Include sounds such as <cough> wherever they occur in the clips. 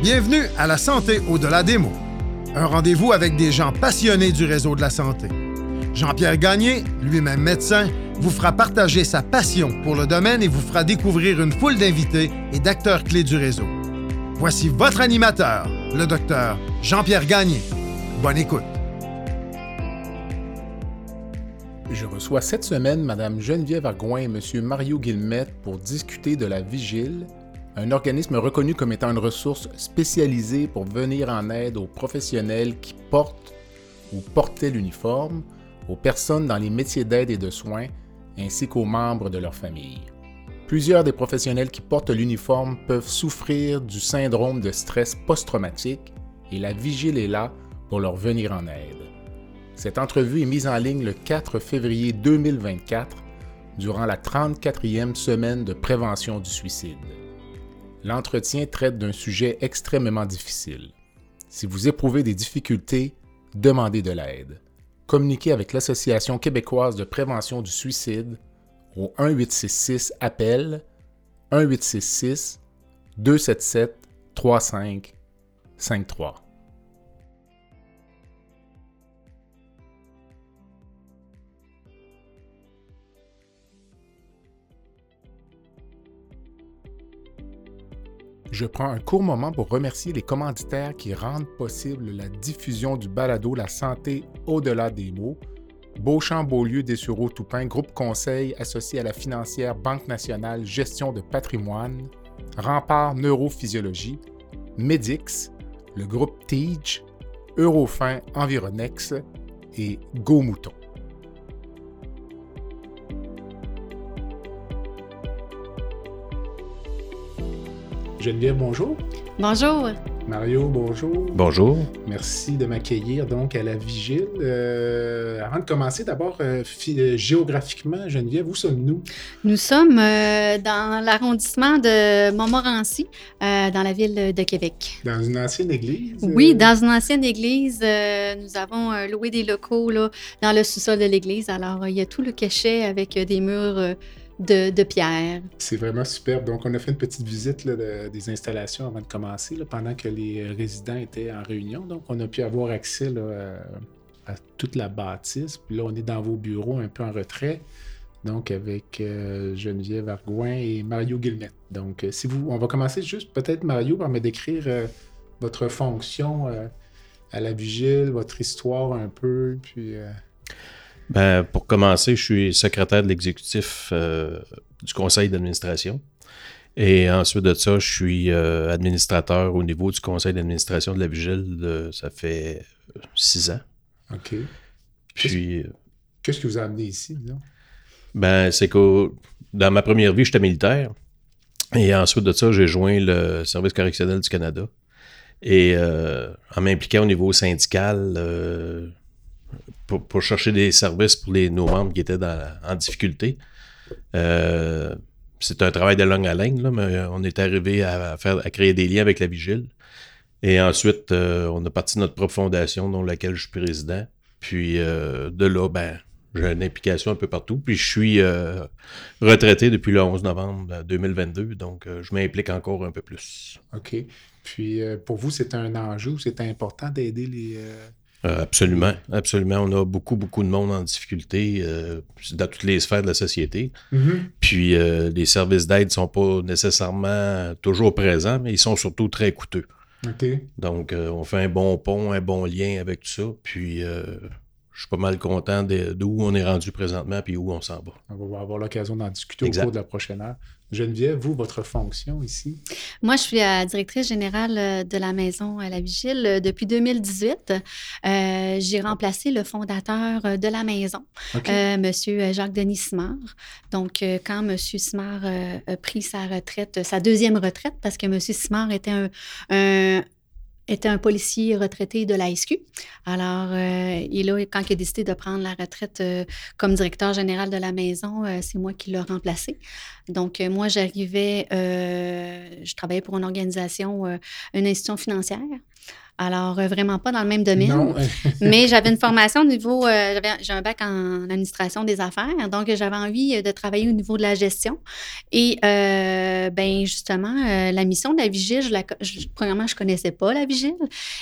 Bienvenue à La Santé au-delà des mots. Un rendez-vous avec des gens passionnés du réseau de la santé. Jean-Pierre Gagné, lui-même médecin, vous fera partager sa passion pour le domaine et vous fera découvrir une foule d'invités et d'acteurs clés du réseau. Voici votre animateur, le docteur Jean-Pierre Gagné. Bonne écoute. Je reçois cette semaine Mme Geneviève Argoin et M. Mario Guillemette pour discuter de la Vigile, un organisme reconnu comme étant une ressource spécialisée pour venir en aide aux professionnels qui portent ou portaient l'uniforme, aux personnes dans les métiers d'aide et de soins, ainsi qu'aux membres de leur famille. Plusieurs des professionnels qui portent l'uniforme peuvent souffrir du syndrome de stress post-traumatique et la vigile est là pour leur venir en aide. Cette entrevue est mise en ligne le 4 février 2024 durant la 34e semaine de prévention du suicide. L'entretien traite d'un sujet extrêmement difficile. Si vous éprouvez des difficultés, demandez de l'aide. Communiquez avec l'Association québécoise de prévention du suicide au 1866 appel 1866 277 3553. Je prends un court moment pour remercier les commanditaires qui rendent possible la diffusion du balado La santé au-delà des mots. Beauchamp Beaulieu Dessureau Toupin, groupe conseil associé à la financière Banque nationale Gestion de patrimoine, Rempart Neurophysiologie, Medix, le groupe TEACH, Eurofin Environex. Et Go Geneviève, bonjour. Bonjour. Mario, bonjour. Bonjour. Merci de m'accueillir donc à la vigile. Euh, avant de commencer, d'abord, euh, euh, géographiquement, Geneviève, où sommes-nous? Nous sommes dans l'arrondissement de Montmorency, dans la ville de Québec. Dans une ancienne église? Oui, dans une ancienne église. nous avons loué des locaux là, dans le sous-sol de l'église. Alors, il y a tout le cachet avec des murs de, pierre. C'est vraiment superbe. Donc, on a fait une petite visite des installations avant de commencer, pendant que les résidents étaient en réunion. Donc, on a pu avoir accès à, toute la bâtisse. Puis là, on est dans vos bureaux un peu en retrait. Donc, avec euh, Geneviève Argouin et Mario Guillemette. Donc, euh, si vous, on va commencer juste peut-être, Mario, par me décrire euh, votre fonction à la vigile, votre histoire un peu, puis... Ben, pour commencer, je suis secrétaire de l'exécutif euh, du conseil d'administration. Et ensuite de ça, je suis euh, administrateur au niveau du conseil d'administration de la Vigile. ça fait six ans. OK. Puis. Qu'est-ce que vous avez amené ici, Ben, c'est que dans ma première vie, j'étais militaire. Et ensuite de ça, j'ai joint le service correctionnel du Canada. Et euh, en m'impliquant au niveau syndical, pour, chercher des services pour les, nos membres qui étaient en difficulté. Euh, c'est un travail de longue haleine, là, mais on est arrivé à, faire, à créer des liens avec la Vigile. Et ensuite, euh, on a parti notre propre fondation, dont laquelle je suis président. Puis euh, de là, ben, j'ai une implication un peu partout. Puis je suis retraité depuis le 11 novembre 2022, donc je m'implique encore un peu plus. OK. Puis pour vous, c'est un enjeu, c'est important d'aider les, euh, absolument, absolument. On a beaucoup, beaucoup de monde en difficulté euh, dans toutes les sphères de la société. Mm-hmm. Puis euh, les services d'aide ne sont pas nécessairement toujours présents, mais ils sont surtout très coûteux. Donc, on fait un bon pont, un bon lien avec tout ça. Puis je suis pas mal content d'où on est rendu présentement puis où on s'en va. On va avoir l'occasion d'en discuter au cours de la prochaine heure. Geneviève, vous, votre fonction ici? Moi, je suis la directrice générale euh, de la maison à la Vigile euh, depuis 2018. Euh, j'ai remplacé le fondateur de la maison, Monsieur Jacques-Denis Smart. Donc, quand Monsieur Smart a pris sa retraite, sa deuxième retraite, parce que Monsieur Smart était un était un policier retraité de la. Alors, euh, et là, quand il a décidé de prendre la retraite euh, comme directeur général de la maison, euh, c'est moi qui l'ai remplacé. Donc, moi, j'arrivais, je travaillais pour une organisation, une institution financière. Alors, euh, vraiment pas dans le même domaine. <laughs> <laughs> mais j'avais une formation au niveau, euh, j'ai un bac en administration des affaires, donc j'avais envie euh, de travailler au niveau de la gestion. Et ben justement, la mission de la vigile, je la, premièrement, je connaissais pas la vigile.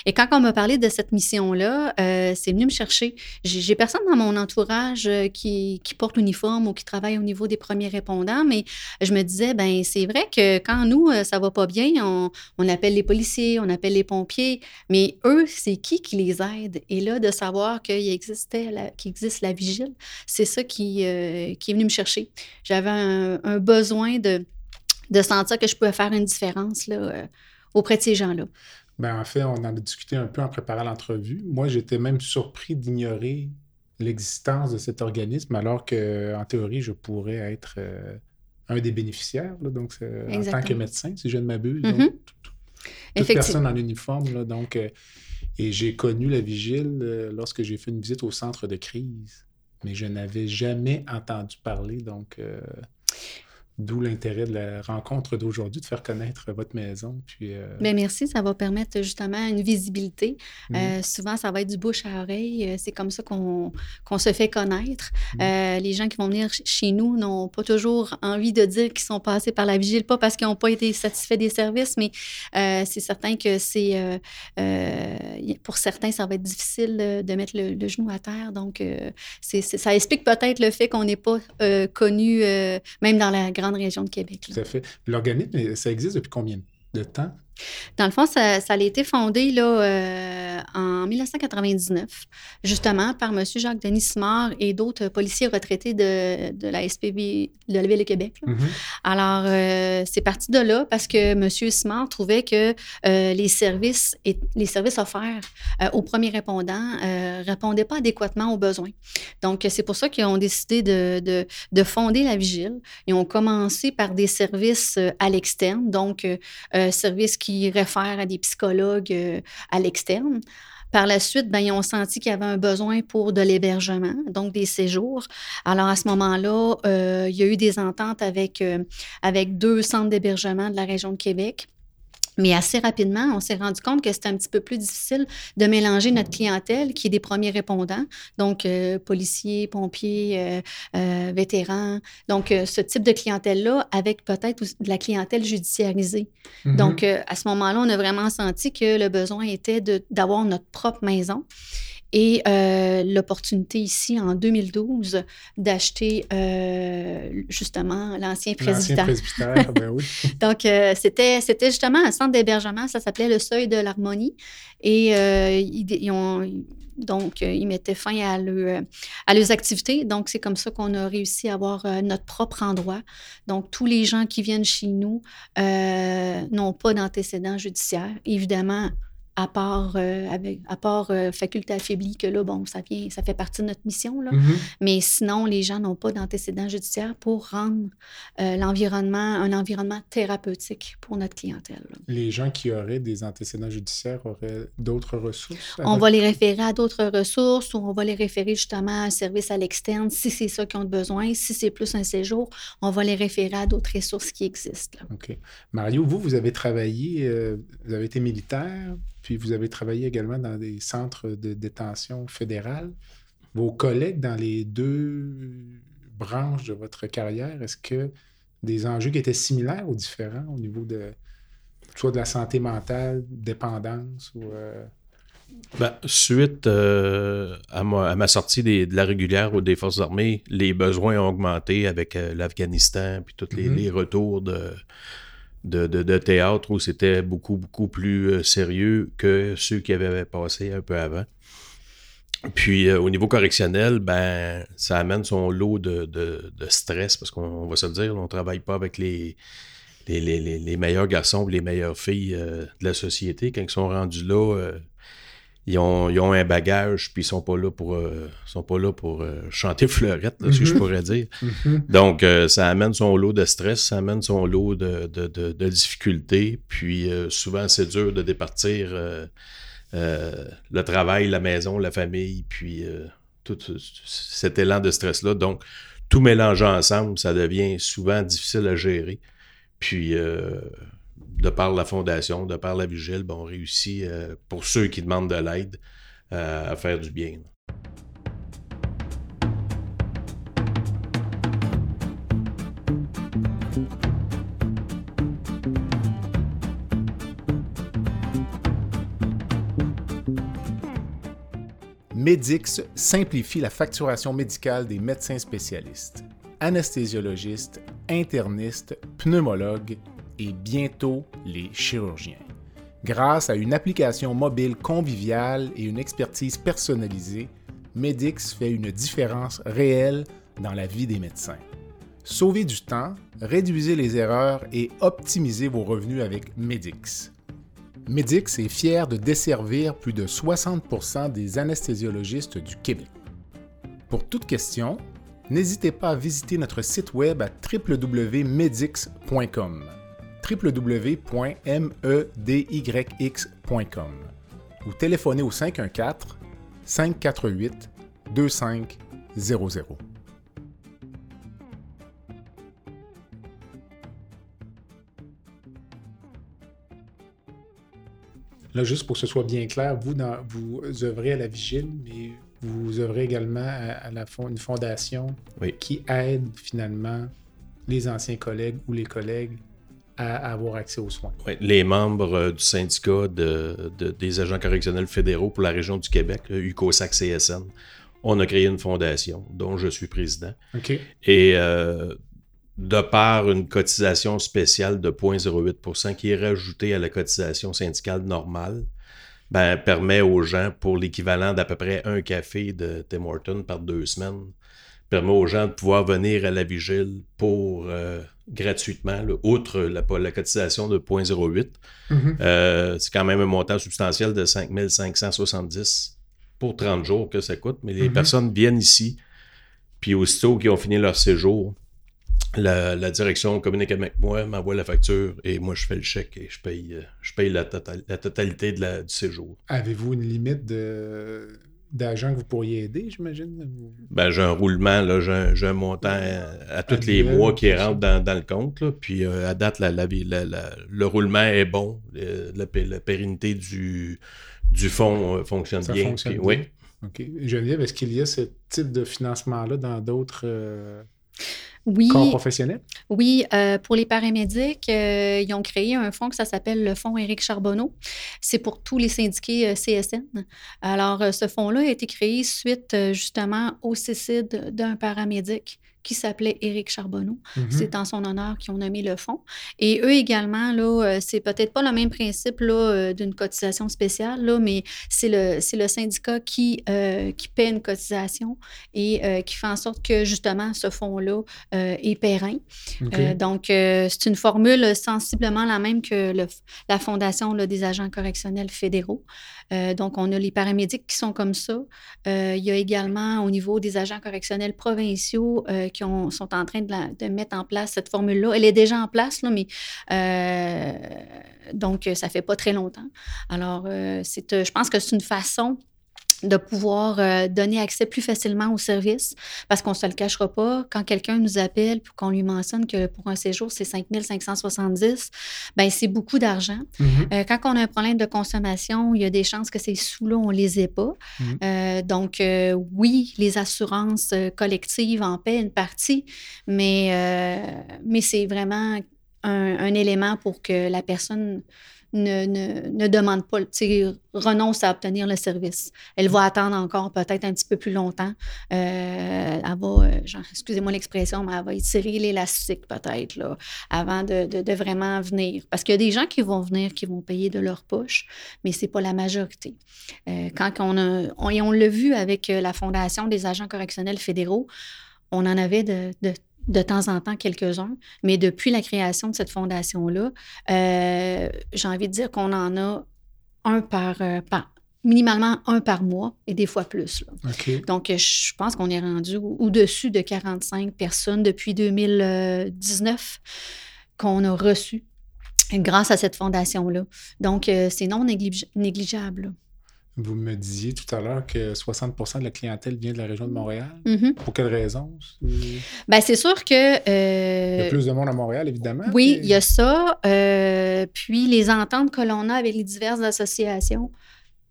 Et quand on m'a parlé de cette mission-là, c'est venu me chercher. J'ai personne dans mon entourage qui, qui porte l'uniforme ou qui travaille au niveau des premiers répondants, mais je me disais, ben c'est vrai que quand nous, ça va pas bien, on, on appelle les policiers, on appelle les pompiers. Mais eux, c'est qui qui les aide? Et là, de savoir qu'il existait, qu'il existe la vigile, c'est ça qui, euh, qui est venu me chercher. J'avais un, besoin de, de sentir que je pouvais faire une différence là, euh, auprès de ces gens-là. Ben, en fait, on en a discuté un peu en préparant l'entrevue. Moi, j'étais même surpris d'ignorer l'existence de cet organisme, alors qu'en théorie, je pourrais être euh, un des bénéficiaires, donc en tant que médecin, si je ne m'abuse. Mm-hmm toute personne en uniforme. donc, euh, et j'ai connu la vigile euh, lorsque j'ai fait une visite au centre de crise, mais je n'avais jamais entendu parler. Donc, euh, D'où l'intérêt de la rencontre d'aujourd'hui, de faire connaître votre maison. Puis, euh, Bien, merci, ça va permettre justement une visibilité. Mm. Euh, souvent, ça va être du bouche à oreille. Euh, c'est comme ça qu'on se fait connaître. Mm. les gens qui vont venir chez nous n'ont pas toujours envie de dire qu'ils sont passés par la vigile, pas parce qu'ils n'ont pas été satisfaits des services, mais c'est certain que c'est pour certains, ça va être difficile de mettre le, genou à terre. Donc, c'est ça explique peut-être le fait qu'on n'est pas connu, même dans la grande région de Québec. Tout à fait. L'organisme, ça existe depuis combien de temps? Dans le fond, ça, a été fondé là, euh, en 1999, justement par M. Jacques-Denis Simard et d'autres policiers retraités de, de, la SPV de la Ville de Québec. Mm-hmm. Alors, euh, c'est parti de là parce que M. Simard trouvait que euh, les, services et, les services offerts aux premiers répondants ne répondaient pas adéquatement aux besoins. Donc, c'est pour ça qu'ils ont décidé de, de, de, fonder la Vigile. Ils ont commencé par des services à l'externe, donc services qui qui réfèrent à des psychologues euh, à l'externe. Par la suite, ben, ils ont senti qu'il y avait un besoin pour de l'hébergement, donc des séjours. Alors, à ce moment-là, euh, il y a eu des ententes avec, euh, avec deux centres d'hébergement de la région de Québec. Mais assez rapidement, on s'est rendu compte que c'était un petit peu plus difficile de mélanger notre clientèle, qui est des premiers répondants, donc euh, policiers, pompiers, euh, euh, vétérans. Donc, ce type de clientèle-là, avec peut-être de la clientèle judiciarisée. Mm-hmm. Donc, à ce moment-là, on a vraiment senti que le besoin était d'avoir notre propre maison et euh, l'opportunité ici en 2012 d'acheter euh, justement l'ancien président. presbytère, ben oui. <laughs> Donc, euh, c'était, c'était justement un centre d'hébergement, ça s'appelait le Seuil de l'Harmonie. Et ils, ont, donc, ils mettaient fin à, à leurs activités. Donc, c'est comme ça qu'on a réussi à avoir notre propre endroit. Donc, tous les gens qui viennent chez nous n'ont pas d'antécédents judiciaires. Évidemment, à part, euh, avec, à part euh, faculté affaiblie, que là, bon, ça vient, ça fait partie de notre mission. Là. Mm-hmm. Mais sinon, les gens n'ont pas d'antécédents judiciaires pour rendre euh, l'environnement un environnement thérapeutique pour notre clientèle. Les gens qui auraient des antécédents judiciaires auraient d'autres ressources? On va les référer à d'autres ressources ou on va les référer justement à un service à l'externe si c'est ça qu'ils ont besoin. Si c'est plus un séjour, on va les référer à d'autres ressources qui existent. OK. Mario, vous, vous avez travaillé, vous avez été militaire, puis vous avez travaillé également dans des centres de détention fédérales. Vos collègues dans les deux branches de votre carrière, est-ce que des enjeux qui étaient similaires ou différents au niveau de soit de la santé mentale, dépendance ou euh? ben, suite euh, à, ma, sortie de la régulière ou des forces armées, les besoins ont augmenté avec euh, l'Afghanistan puis tous les, mm-hmm. retours de, de, théâtre où c'était beaucoup, beaucoup plus euh, sérieux que ceux qui avaient passé un peu avant. Puis euh, au niveau correctionnel, ben ça amène son lot de, stress parce qu'on va se le dire, on ne travaille pas avec les, les, meilleurs garçons ou les meilleures filles euh, de la société. Quand ils sont rendus là, ils ont, un bagage, puis ils sont pas là pour, euh, sont pas là pour euh, chanter fleurette, si je mhm. pourrais dire. Mhm. Donc, euh, ça amène son lot de stress, ça amène son lot de, de, difficultés, puis souvent, c'est dur de départir le travail, la maison, la famille, puis tout cet élan de stress-là. Donc, tout mélanger ensemble, ça devient souvent difficile à gérer. Puis, de par la fondation, de par la vigile, ben, on réussit, pour ceux qui demandent de l'aide, à faire du bien. Medix simplifie la facturation médicale des médecins spécialistes, anesthésiologistes, internistes, pneumologues et bientôt les chirurgiens. Grâce à une application mobile conviviale et une expertise personnalisée, Medix fait une différence réelle dans la vie des médecins. Sauvez du temps, réduisez les erreurs et optimisez vos revenus avec Medix. Medix est fier de desservir plus de 60% des anesthésiologistes du Québec. Pour toute question, n'hésitez pas à visiter notre site web à www.medix.com www.medyx.com ou téléphonez au 514 548 2500. Là, juste pour que ce soit bien clair, vous, dans, vous œuvrez à la vigile, mais vous œuvrez également à, la une fondation qui aide finalement les anciens collègues ou les collègues à, avoir accès aux soins. Les membres euh, du syndicat de, des agents correctionnels fédéraux pour la région du Québec, UCOSAC CSN, on a créé une fondation dont je suis président. Et euh, de par une cotisation spéciale de 0,08% qui est rajoutée à la cotisation syndicale normale, ben, permet aux gens, pour l'équivalent d'à peu près un café de Tim Horton par deux semaines, permet aux gens de pouvoir venir à la vigile pour euh, gratuitement, outre la, la, cotisation de 0,08. Mm-hmm. Euh, c'est quand même un montant substantiel de 5 570 pour 30 jours que ça coûte, mais les mm-hmm. personnes viennent ici, puis aussitôt qu'ils ont fini leur séjour, la, direction communique avec moi, m'envoie la facture et moi je fais le chèque et je paye, euh, je paye la, tota-, la totalité de la, du séjour. Avez-vous une limite de d'agents que vous pourriez aider, j'imagine? Ben, j'ai un roulement, là, j'ai, un, montant à, tous les mois qui rentre dans, dans, le compte. puis euh, à date, la, le roulement est bon. la, pérennité du, du fonds euh, fonctionne bien. Fonctionne bien? Oui. OK. Geneviève, est-ce qu'il y a ce type de financement-là dans d'autres oui, euh, pour les paramédics, euh, ils ont créé un fonds que ça s'appelle le Fonds Éric Charbonneau. C'est pour tous les syndiqués euh, CSN. Alors, ce fonds-là a été créé suite justement au suicide d'un paramédic qui s'appelait Éric Charbonneau. Mm-hmm. C'est en son honneur qu'ils ont nommé le fonds. Et eux également, là, euh, c'est peut-être pas le même principe là, euh, d'une cotisation spéciale, là, mais c'est le, c'est le syndicat qui, euh, qui paie une cotisation et qui fait en sorte que justement ce fonds-là est périn. donc, c'est une formule sensiblement la même que le, la Fondation là, des agents correctionnels fédéraux. donc, on a les paramédics qui sont comme ça. il y a également au niveau des agents correctionnels provinciaux qui sont en train de, mettre en place cette formule-là. Elle est déjà en place, là, mais euh, donc ça fait pas très longtemps. Alors, euh, c'est, euh, je pense que c'est une façon de pouvoir euh, donner accès plus facilement au service parce qu'on ne se le cachera pas. Quand quelqu'un nous appelle pour qu'on lui mentionne que pour un séjour, c'est 5 570, ben c'est beaucoup d'argent. Mm-hmm. Euh, quand on a un problème de consommation, il y a des chances que ces sous-là, on ne les ait pas. Mm-hmm. Euh, donc, oui, les assurances collectives en paient une partie, mais, mais c'est vraiment un, un, élément pour que la personne ne, ne, ne demande pas, renonce à obtenir le service. Elle va attendre encore peut-être un petit peu plus longtemps. Euh, elle va, euh, excusez-moi l'expression, mais elle va étirer l'élastique peut-être là, avant de, de, vraiment venir. Parce qu'il y a des gens qui vont venir, qui vont payer de leur poche, mais ce n'est pas la majorité. Euh, quand on a, on, on l'a vu avec la Fondation des agents correctionnels fédéraux, on en avait de, de de temps en temps quelques-uns, mais depuis la création de cette fondation-là, euh, j'ai envie de dire qu'on en a un par, euh, par, minimalement un par mois et des fois plus. Donc, je pense qu'on est rendu au-dessus de 45 personnes depuis 2019 qu'on a reçues grâce à cette fondation-là. Donc, euh, c'est non négligeable. Vous me disiez tout à l'heure que 60% de la clientèle vient de la région de Montréal. Mhm. Pour quelle raison? Ben, c'est sûr que. il y a plus de monde à Montréal, évidemment. Oui, il y a ça. puis les ententes que l'on a avec les diverses associations,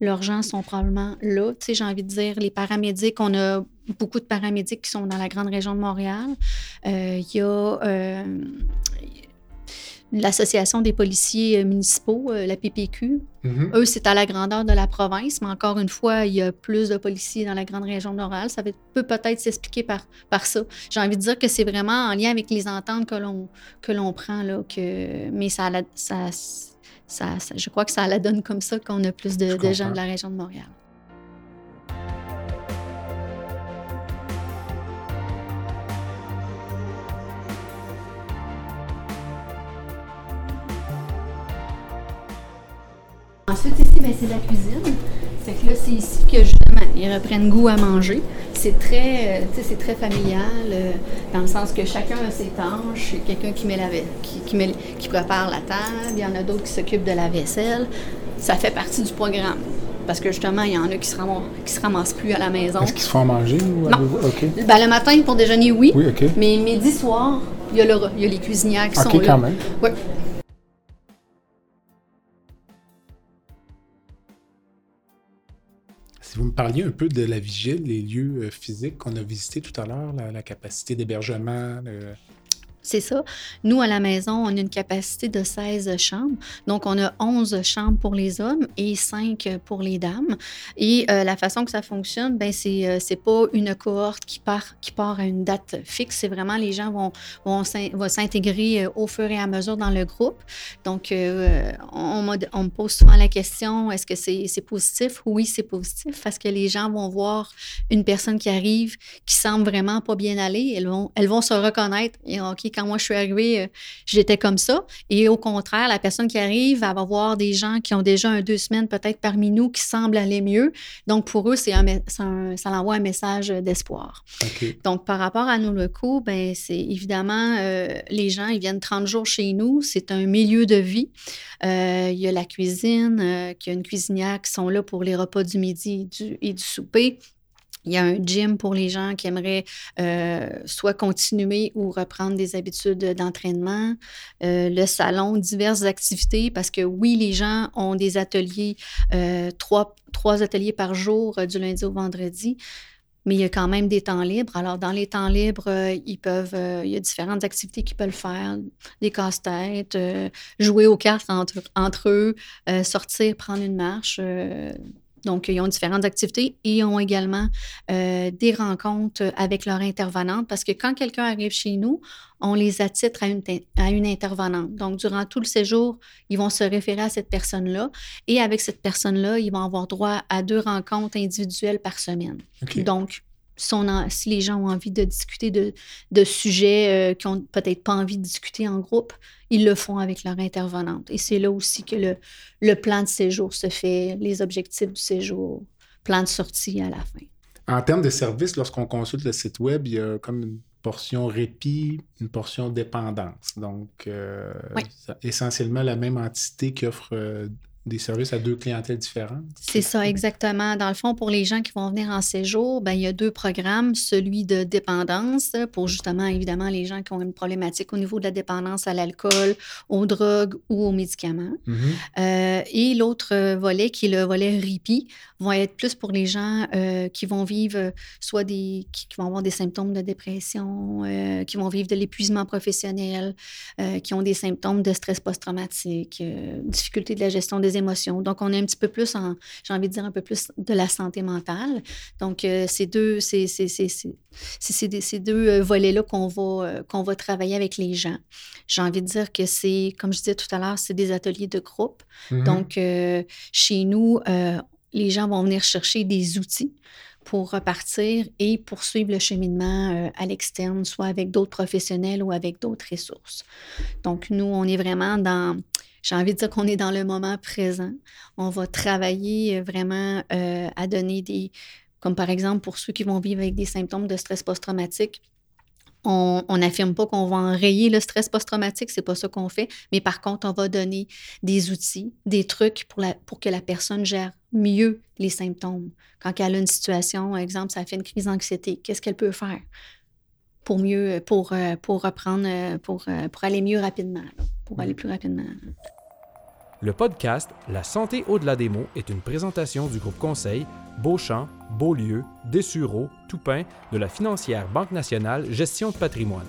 leurs gens sont probablement là. Tu sais, j'ai envie de dire, les paramédics, on a beaucoup de paramédics qui sont dans la grande région de Montréal. Il y a l'Association des policiers euh, municipaux, euh, la PPQ. Mm-hmm. Eux, c'est à la grandeur de la province, mais encore une fois, il y a plus de policiers dans la grande région de Montréal. Ça peut peut-être s'expliquer par, par ça. J'ai envie de dire que c'est vraiment en lien avec les ententes que l'on, que l'on prend, là, que, mais ça, ça, ça, je crois que ça la donne comme ça qu'on a plus de gens de la région de Montréal. Ensuite, ici, ben, c'est la cuisine. Fait que là, c'est ici que justement, ils reprennent goût à manger. C'est très, euh, c'est très familial, euh, dans le sens que chacun a ses tâches. Il y a quelqu'un qui, met la, qui, qui, met, qui prépare la table, il y en a d'autres qui s'occupent de la vaisselle. Ça fait partie du programme. Parce que justement, il y en a qui se ramassent, qui se ramassent plus à la maison. Est-ce qu'ils se font manger? Ou non. Ben, le matin, pour déjeuner, oui. oui Mais midi, soir, il y, a le, il y a les cuisinières qui sont là. quand même. Oui. Vous me parliez un peu de la vigile, les lieux euh, physiques qu'on a visités tout à l'heure, la, capacité d'hébergement, c'est ça. Nous, à la maison, on a une capacité de 16 chambres. Donc, on a 11 chambres pour les hommes et 5 pour les dames. Et euh, la façon que ça fonctionne, ben c'est euh, pas une cohorte qui part, qui part à une date fixe. C'est vraiment les gens vont, vont s'intégrer euh, au fur et à mesure dans le groupe. Donc, on, on, me pose souvent la question, est-ce que c'est positif? Oui, c'est positif parce que les gens vont voir une personne qui arrive qui semble vraiment pas bien aller. Elles vont, elles vont se reconnaître. Et, OK, quand moi je suis arrivée, euh, j'étais comme ça. Et au contraire, la personne qui arrive, elle va voir des gens qui ont déjà un deux semaines peut-être parmi nous qui semblent aller mieux. Donc pour eux, c'est un, ça envoie un message d'espoir. Donc par rapport à nos locaux, ben c'est évidemment euh, les gens, ils viennent 30 jours chez nous. C'est un milieu de vie. Euh, il y a la cuisine, il y a une cuisinière qui sont là pour les repas du midi et du souper. Il y a un gym pour les gens qui aimeraient euh, soit continuer ou reprendre des habitudes d'entraînement. Euh, le salon, diverses activités, parce que oui, les gens ont des ateliers, euh, trois, trois, ateliers par jour du lundi au vendredi. Mais il y a quand même des temps libres. Alors, dans les temps libres, ils peuvent, il y a différentes activités qu'ils peuvent faire, des casse-têtes, jouer aux cartes entre, entre eux, sortir, prendre une marche donc, ils ont différentes activités et ils ont également euh, des rencontres avec leur intervenante parce que quand quelqu'un arrive chez nous, on les attitre à une, à une intervenante. Donc, durant tout le séjour, ils vont se référer à cette personne-là et avec cette personne-là, ils vont avoir droit à deux rencontres individuelles par semaine. Donc, si, les gens ont envie de discuter de, de sujets euh, qu'ils n'ont peut-être pas envie de discuter en groupe, ils le font avec leur intervenante. Et c'est là aussi que le, le, plan de séjour se fait, les objectifs du séjour, plan de sortie à la fin. En termes de services, lorsqu'on consulte le site web, il y a comme une portion répit, une portion dépendance. Donc, euh, essentiellement la même entité qui offre euh, des services à deux clientèles différentes? C'est ça, exactement. Dans le fond, pour les gens qui vont venir en séjour, ben, il y a deux programmes. Celui de dépendance, pour justement, évidemment, les gens qui ont une problématique au niveau de la dépendance à l'alcool, aux drogues ou aux médicaments. Mm-hmm. Euh, et l'autre volet, qui est le volet RIPI, va être plus pour les gens euh, qui vont vivre soit des... qui, vont avoir des symptômes de dépression, euh, qui vont vivre de l'épuisement professionnel, qui ont des symptômes de stress post-traumatique, difficulté de la gestion des émotions. Donc, on est un petit peu plus en, j'ai envie de dire, un peu plus de la santé mentale. Donc, euh, ces deux, c'est, ces deux euh, volets-là qu'on va, euh, qu'on va travailler avec les gens. J'ai envie de dire que c'est, comme je disais tout à l'heure, c'est des ateliers de groupe. Mm-hmm. Donc, chez nous, les gens vont venir chercher des outils pour repartir et poursuivre le cheminement à l'externe, soit avec d'autres professionnels ou avec d'autres ressources. Donc, nous, on est vraiment dans j'ai envie de dire qu'on est dans le moment présent. On va travailler euh, vraiment euh, à donner des, comme par exemple pour ceux qui vont vivre avec des symptômes de stress post-traumatique, on n'affirme pas qu'on va enrayer le stress post-traumatique, c'est pas ça qu'on fait, mais par contre, on va donner des outils, des trucs pour, la, pour que la personne gère mieux les symptômes. Quand elle a une situation, par exemple, ça fait une crise d'anxiété, qu'est-ce qu'elle peut faire? Pour mieux, pour, euh, pour reprendre, euh, pour, euh, pour aller mieux rapidement, pour aller plus rapidement. Le podcast La santé au-delà des mots est une présentation du groupe conseil Beauchamp, Beaulieu, Dessureau, Toupin de la financière Banque nationale Gestion de patrimoine.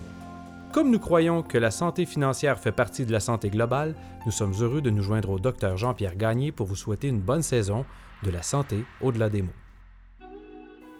Comme nous croyons que la santé financière fait partie de la santé globale, nous sommes heureux de nous joindre au docteur Jean-Pierre Gagné pour vous souhaiter une bonne saison de la santé au-delà des mots.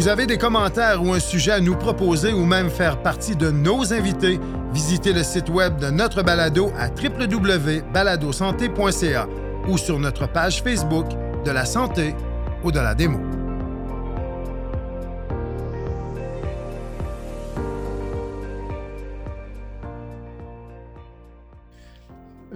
Vous avez des commentaires ou un sujet à nous proposer ou même faire partie de nos invités, visitez le site web de notre balado à www.baladosanté.ca ou sur notre page Facebook de la santé ou de la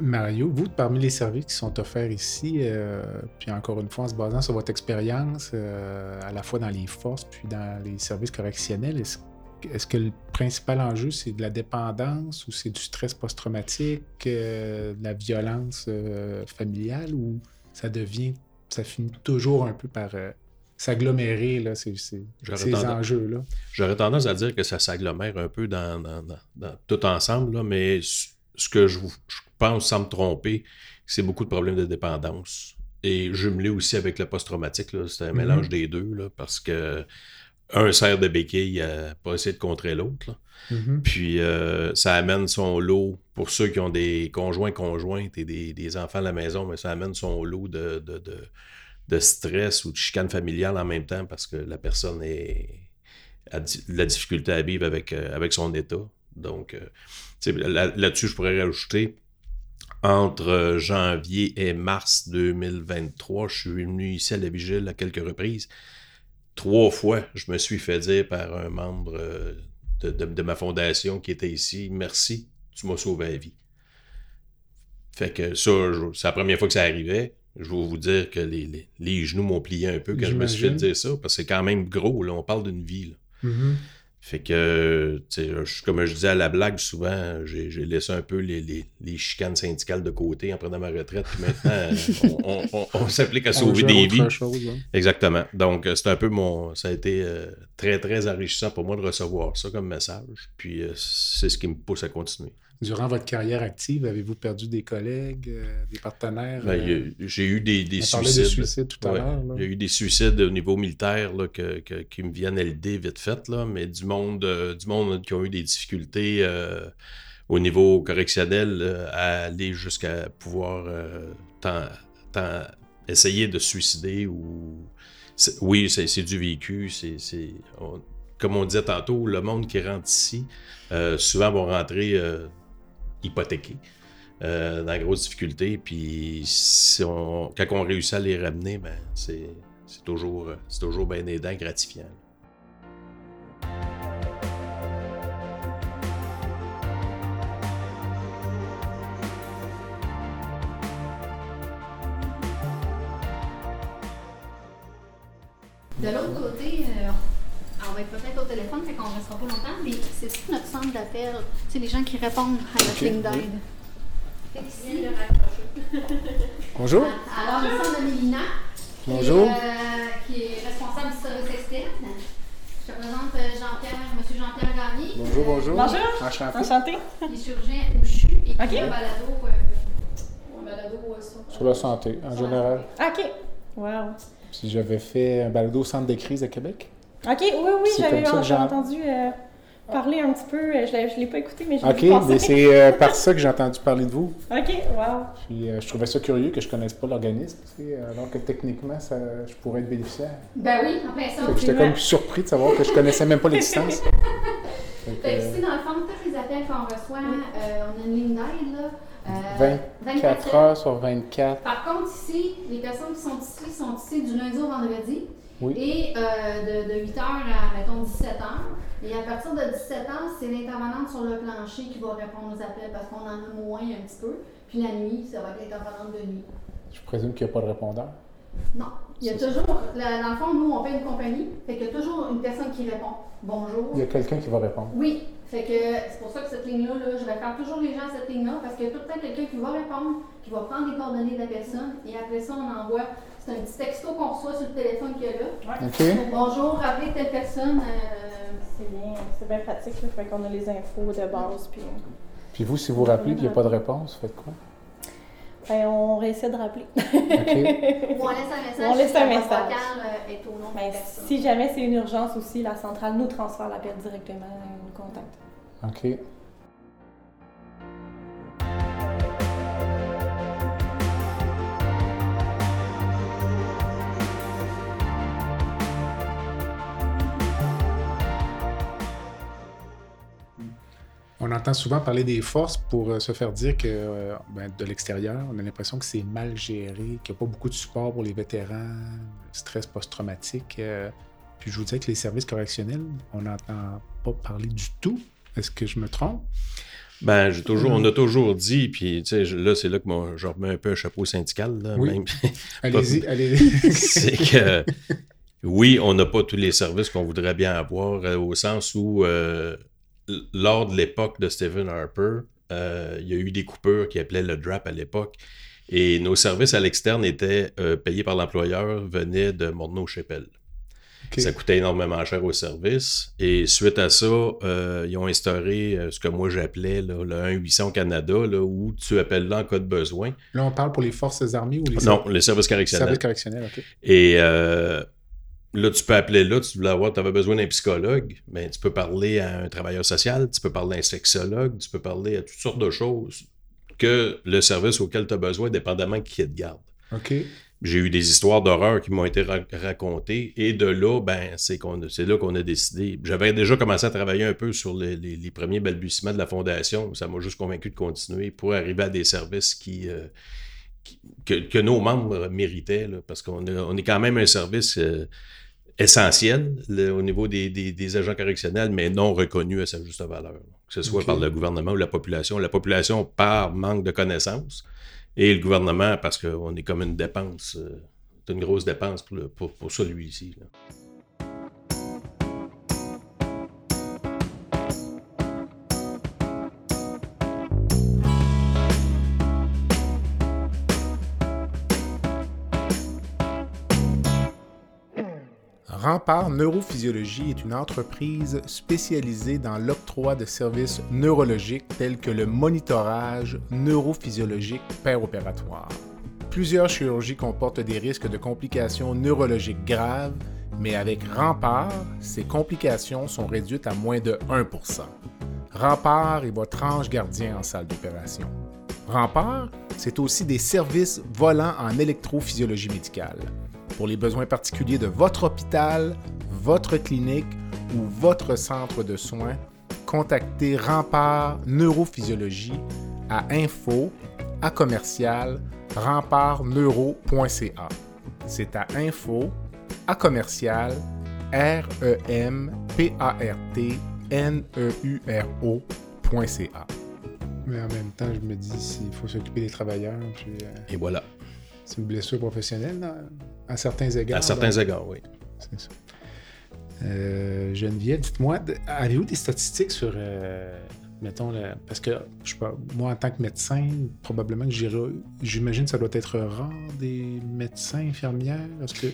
Mario, vous, parmi les services qui sont offerts ici, euh, puis encore une fois en se basant sur votre expérience, euh, à la fois dans les forces puis dans les services correctionnels, est-ce que le principal enjeu, c'est de la dépendance ou c'est du stress post-traumatique, euh, de la violence familiale ou ça devient, ça finit toujours un peu par s'agglomérer, là, ces, ces, enjeux-là? J'aurais tendance à dire que ça s'agglomère un peu dans, tout ensemble, là, mais ce que je, je pense, sans me tromper, c'est beaucoup de problèmes de dépendance. Et jumelé aussi avec le post-traumatique, c'est un mhm. mélange des deux, là, parce que un sert de béquille à pas essayer de contrer l'autre. Mhm. Puis euh, ça amène son lot, pour ceux qui ont des conjoints, conjointes et des, enfants à la maison, mais ça amène son lot de, de, stress ou de chicane familiale en même temps parce que la personne est, a la difficulté à vivre avec, euh, avec son état. Donc, euh, là-dessus, je pourrais rajouter entre euh, janvier et mars 2023, je suis venu ici à la vigile à quelques reprises. Trois fois, je me suis fait dire par un membre euh, de, ma fondation qui était ici Merci, tu m'as sauvé la vie. Fait que ça, c'est la première fois que ça arrivait. Je vais vous dire que les, genoux m'ont plié un peu quand je me suis fait dire ça, parce que c'est quand même gros, là, on parle d'une vie. Mm-hmm. Fait que, comme je disais à la blague, souvent, j'ai laissé un peu les, les, chicanes syndicales de côté en prenant ma retraite. Puis maintenant, <laughs> on, s'applique à sauver des vies. Exactement. Donc, c'est un peu mon. Ça a été euh, très, très enrichissant pour moi de recevoir ça comme message. Puis, euh, c'est ce qui me pousse à continuer. Durant votre carrière active, avez-vous perdu des collègues, euh, des partenaires? Ben, euh, j'ai eu des, des suicides. tout à l'heure. Il y a eu des suicides au niveau militaire là, que, qui me viennent à l'idée vite fait, là, mais du monde, euh, du monde qui ont eu des difficultés au niveau correctionnel à aller jusqu'à pouvoir essayer de se suicider ou. Oui, c'est du vécu. c'est comme on disait tantôt, le monde qui rentre ici, souvent vont rentrer hypothéqués. Euh, dans de grosses difficultés. Puis quand on réussit à les ramener, ben, c'est, toujours, c'est toujours bien aidant, gratifiant. De l'autre côté, euh, on va être peut-être au téléphone, fait qu'on ne restera pas longtemps, mais c'est tout notre centre d'appel? C'est les gens qui répondent à notre ligne d'aide. Ici, <laughs> Bonjour. Alors, le centre de Mélina, Bonjour. Qui, est, responsable du service externe. Je te présente euh, Jean-Pierre, M. Jean-Pierre Garnier. Bonjour, bonjour. Bonjour. Enchanté. Enchanté. Il est chirurgien au CHU et qui a un balado, euh, un balado euh, sur, sur la santé en général. OK. Wow. Si j'avais fait un balado au centre de crise à Québec. OK, oui, oui, j'avais entendu euh, parler un petit peu. Euh, je ne l'ai pas écouté, mais j'ai OK, mais c'est euh, par ça que j'ai entendu parler de vous. OK, wow. Puis je trouvais ça curieux que je ne connaisse pas l'organisme, alors que techniquement, ça, je pourrais être bénéficiaire. Ben oui, en fait, ça. J'étais comme surpris de savoir que je ne connaissais même pas l'existence. <laughs> Fait que, dans le fond, tous les appels qu'on reçoit, on a une ligne d'aide, là. 24, heures sur 24. Par contre, ici, les personnes qui sont ici sont ici du lundi au vendredi. Et de, de, 8 h à, mettons, 17 h. Et à partir de 17 h, c'est l'intervenante sur le plancher qui va répondre aux appels parce qu'on en a moins un petit peu. Puis la nuit, ça va être l'intervenante de nuit. Je présume qu'il n'y a pas de répondant? Non. Il y a toujours, dans le fond, nous, on fait une compagnie, fait qu'il y a toujours une personne qui répond. Bonjour. Il y a quelqu'un qui va répondre. Oui. Fait que c'est pour ça que cette ligne-là, là, je vais faire toujours les gens à cette ligne-là parce qu'il y a tout le temps quelqu'un qui va répondre, qui va prendre les coordonnées de la personne et après ça, on envoie. C'est un petit texto qu'on reçoit sur le téléphone qu'il y a là. OK. bonjour, rappelez telle personne. Euh, c'est bien, c'est bien pratique. Là, fait qu'on a les infos de base. Puis, puis vous, si vous rappelez qu'il n'y a pas de réponse, faites quoi? Ben, on réessaie de rappeler. <laughs> Ou on laisse un message. On laisse un message. Euh, est au nom ben, si jamais c'est une urgence aussi, la centrale nous transfère l'appel directement au contact. OK. On entend souvent parler des forces pour euh, se faire dire que euh, ben, de l'extérieur, on a l'impression que c'est mal géré, qu'il n'y a pas beaucoup de support pour les vétérans, stress post-traumatique. Euh. puis je vous disais que les services correctionnels, on n'entend pas parler du tout. Est-ce que je me trompe? Ben, j'ai toujours, on a toujours dit, puis là, c'est là que moi, je remets un peu un chapeau syndical. <laughs> allez-y, allez-y. <laughs> c'est que oui, on n'a pas tous les services qu'on voudrait bien avoir, au sens où lors de l'époque de Stephen Harper, euh, il y a eu des coupures qui appelaient le DRAP à l'époque. Et nos services à l'externe étaient euh, payés par l'employeur, venaient de Morneau-Chapelle. Ça coûtait énormément cher au service. Et suite à ça, euh, ils ont instauré ce que moi j'appelais le 1-800 Canada, où tu appelles là en cas de besoin. Là, on parle pour les forces armées ou les Non, les services correctionnels. Services correctionnels, OK. Et Là, tu peux appeler là, tu voulais avoir, tu avais besoin d'un psychologue, mais tu peux parler à un travailleur social, tu peux parler à un sexologue, tu peux parler à toutes sortes de choses que le service auquel tu as besoin, dépendamment qui te garde. OK. J'ai eu des histoires d'horreur qui m'ont été racontées et de là, ben, c'est, là qu'on a décidé. J'avais déjà commencé à travailler un peu sur les, premiers balbutiements de la fondation. Ça m'a juste convaincu de continuer pour arriver à des services qui, euh, que, nos membres méritaient, parce qu'on on est quand même un service. Euh, essentiel au niveau des, agents correctionnels, mais non reconnu à sa juste valeur. Que ce soit par le gouvernement ou la population. La population par manque de connaissances et le gouvernement parce qu'on est comme une dépense, euh, une grosse dépense pour, pour, pour celui-ci. Rempart Neurophysiologie est une entreprise spécialisée dans l'octroi de services neurologiques tels que le monitorage neurophysiologique opératoire. Plusieurs chirurgies comportent des risques de complications neurologiques graves, mais avec Rempart, ces complications sont réduites à moins de 1% Rempart est votre ange gardien en salle d'opération. Rempart, c'est aussi des services volants en électrophysiologie médicale pour les besoins particuliers de votre hôpital, votre clinique ou votre centre de soins, contactez Rempart Neurophysiologie à info à commercial rempartneuro.ca. C'est à info à commercial r e m p a r t n e u r o.ca. Mais en même temps, je me dis s'il faut s'occuper des travailleurs. Euh, Et voilà. C'est une blessure professionnelle, à certains égards. À certains égards, oui. C'est ça. Euh, Geneviève, dites-moi, avez-vous des statistiques sur, euh, mettons, parce que je pas, moi, en tant que médecin, probablement que j'imagine que ça doit être rare des médecins, infirmières. Est-ce que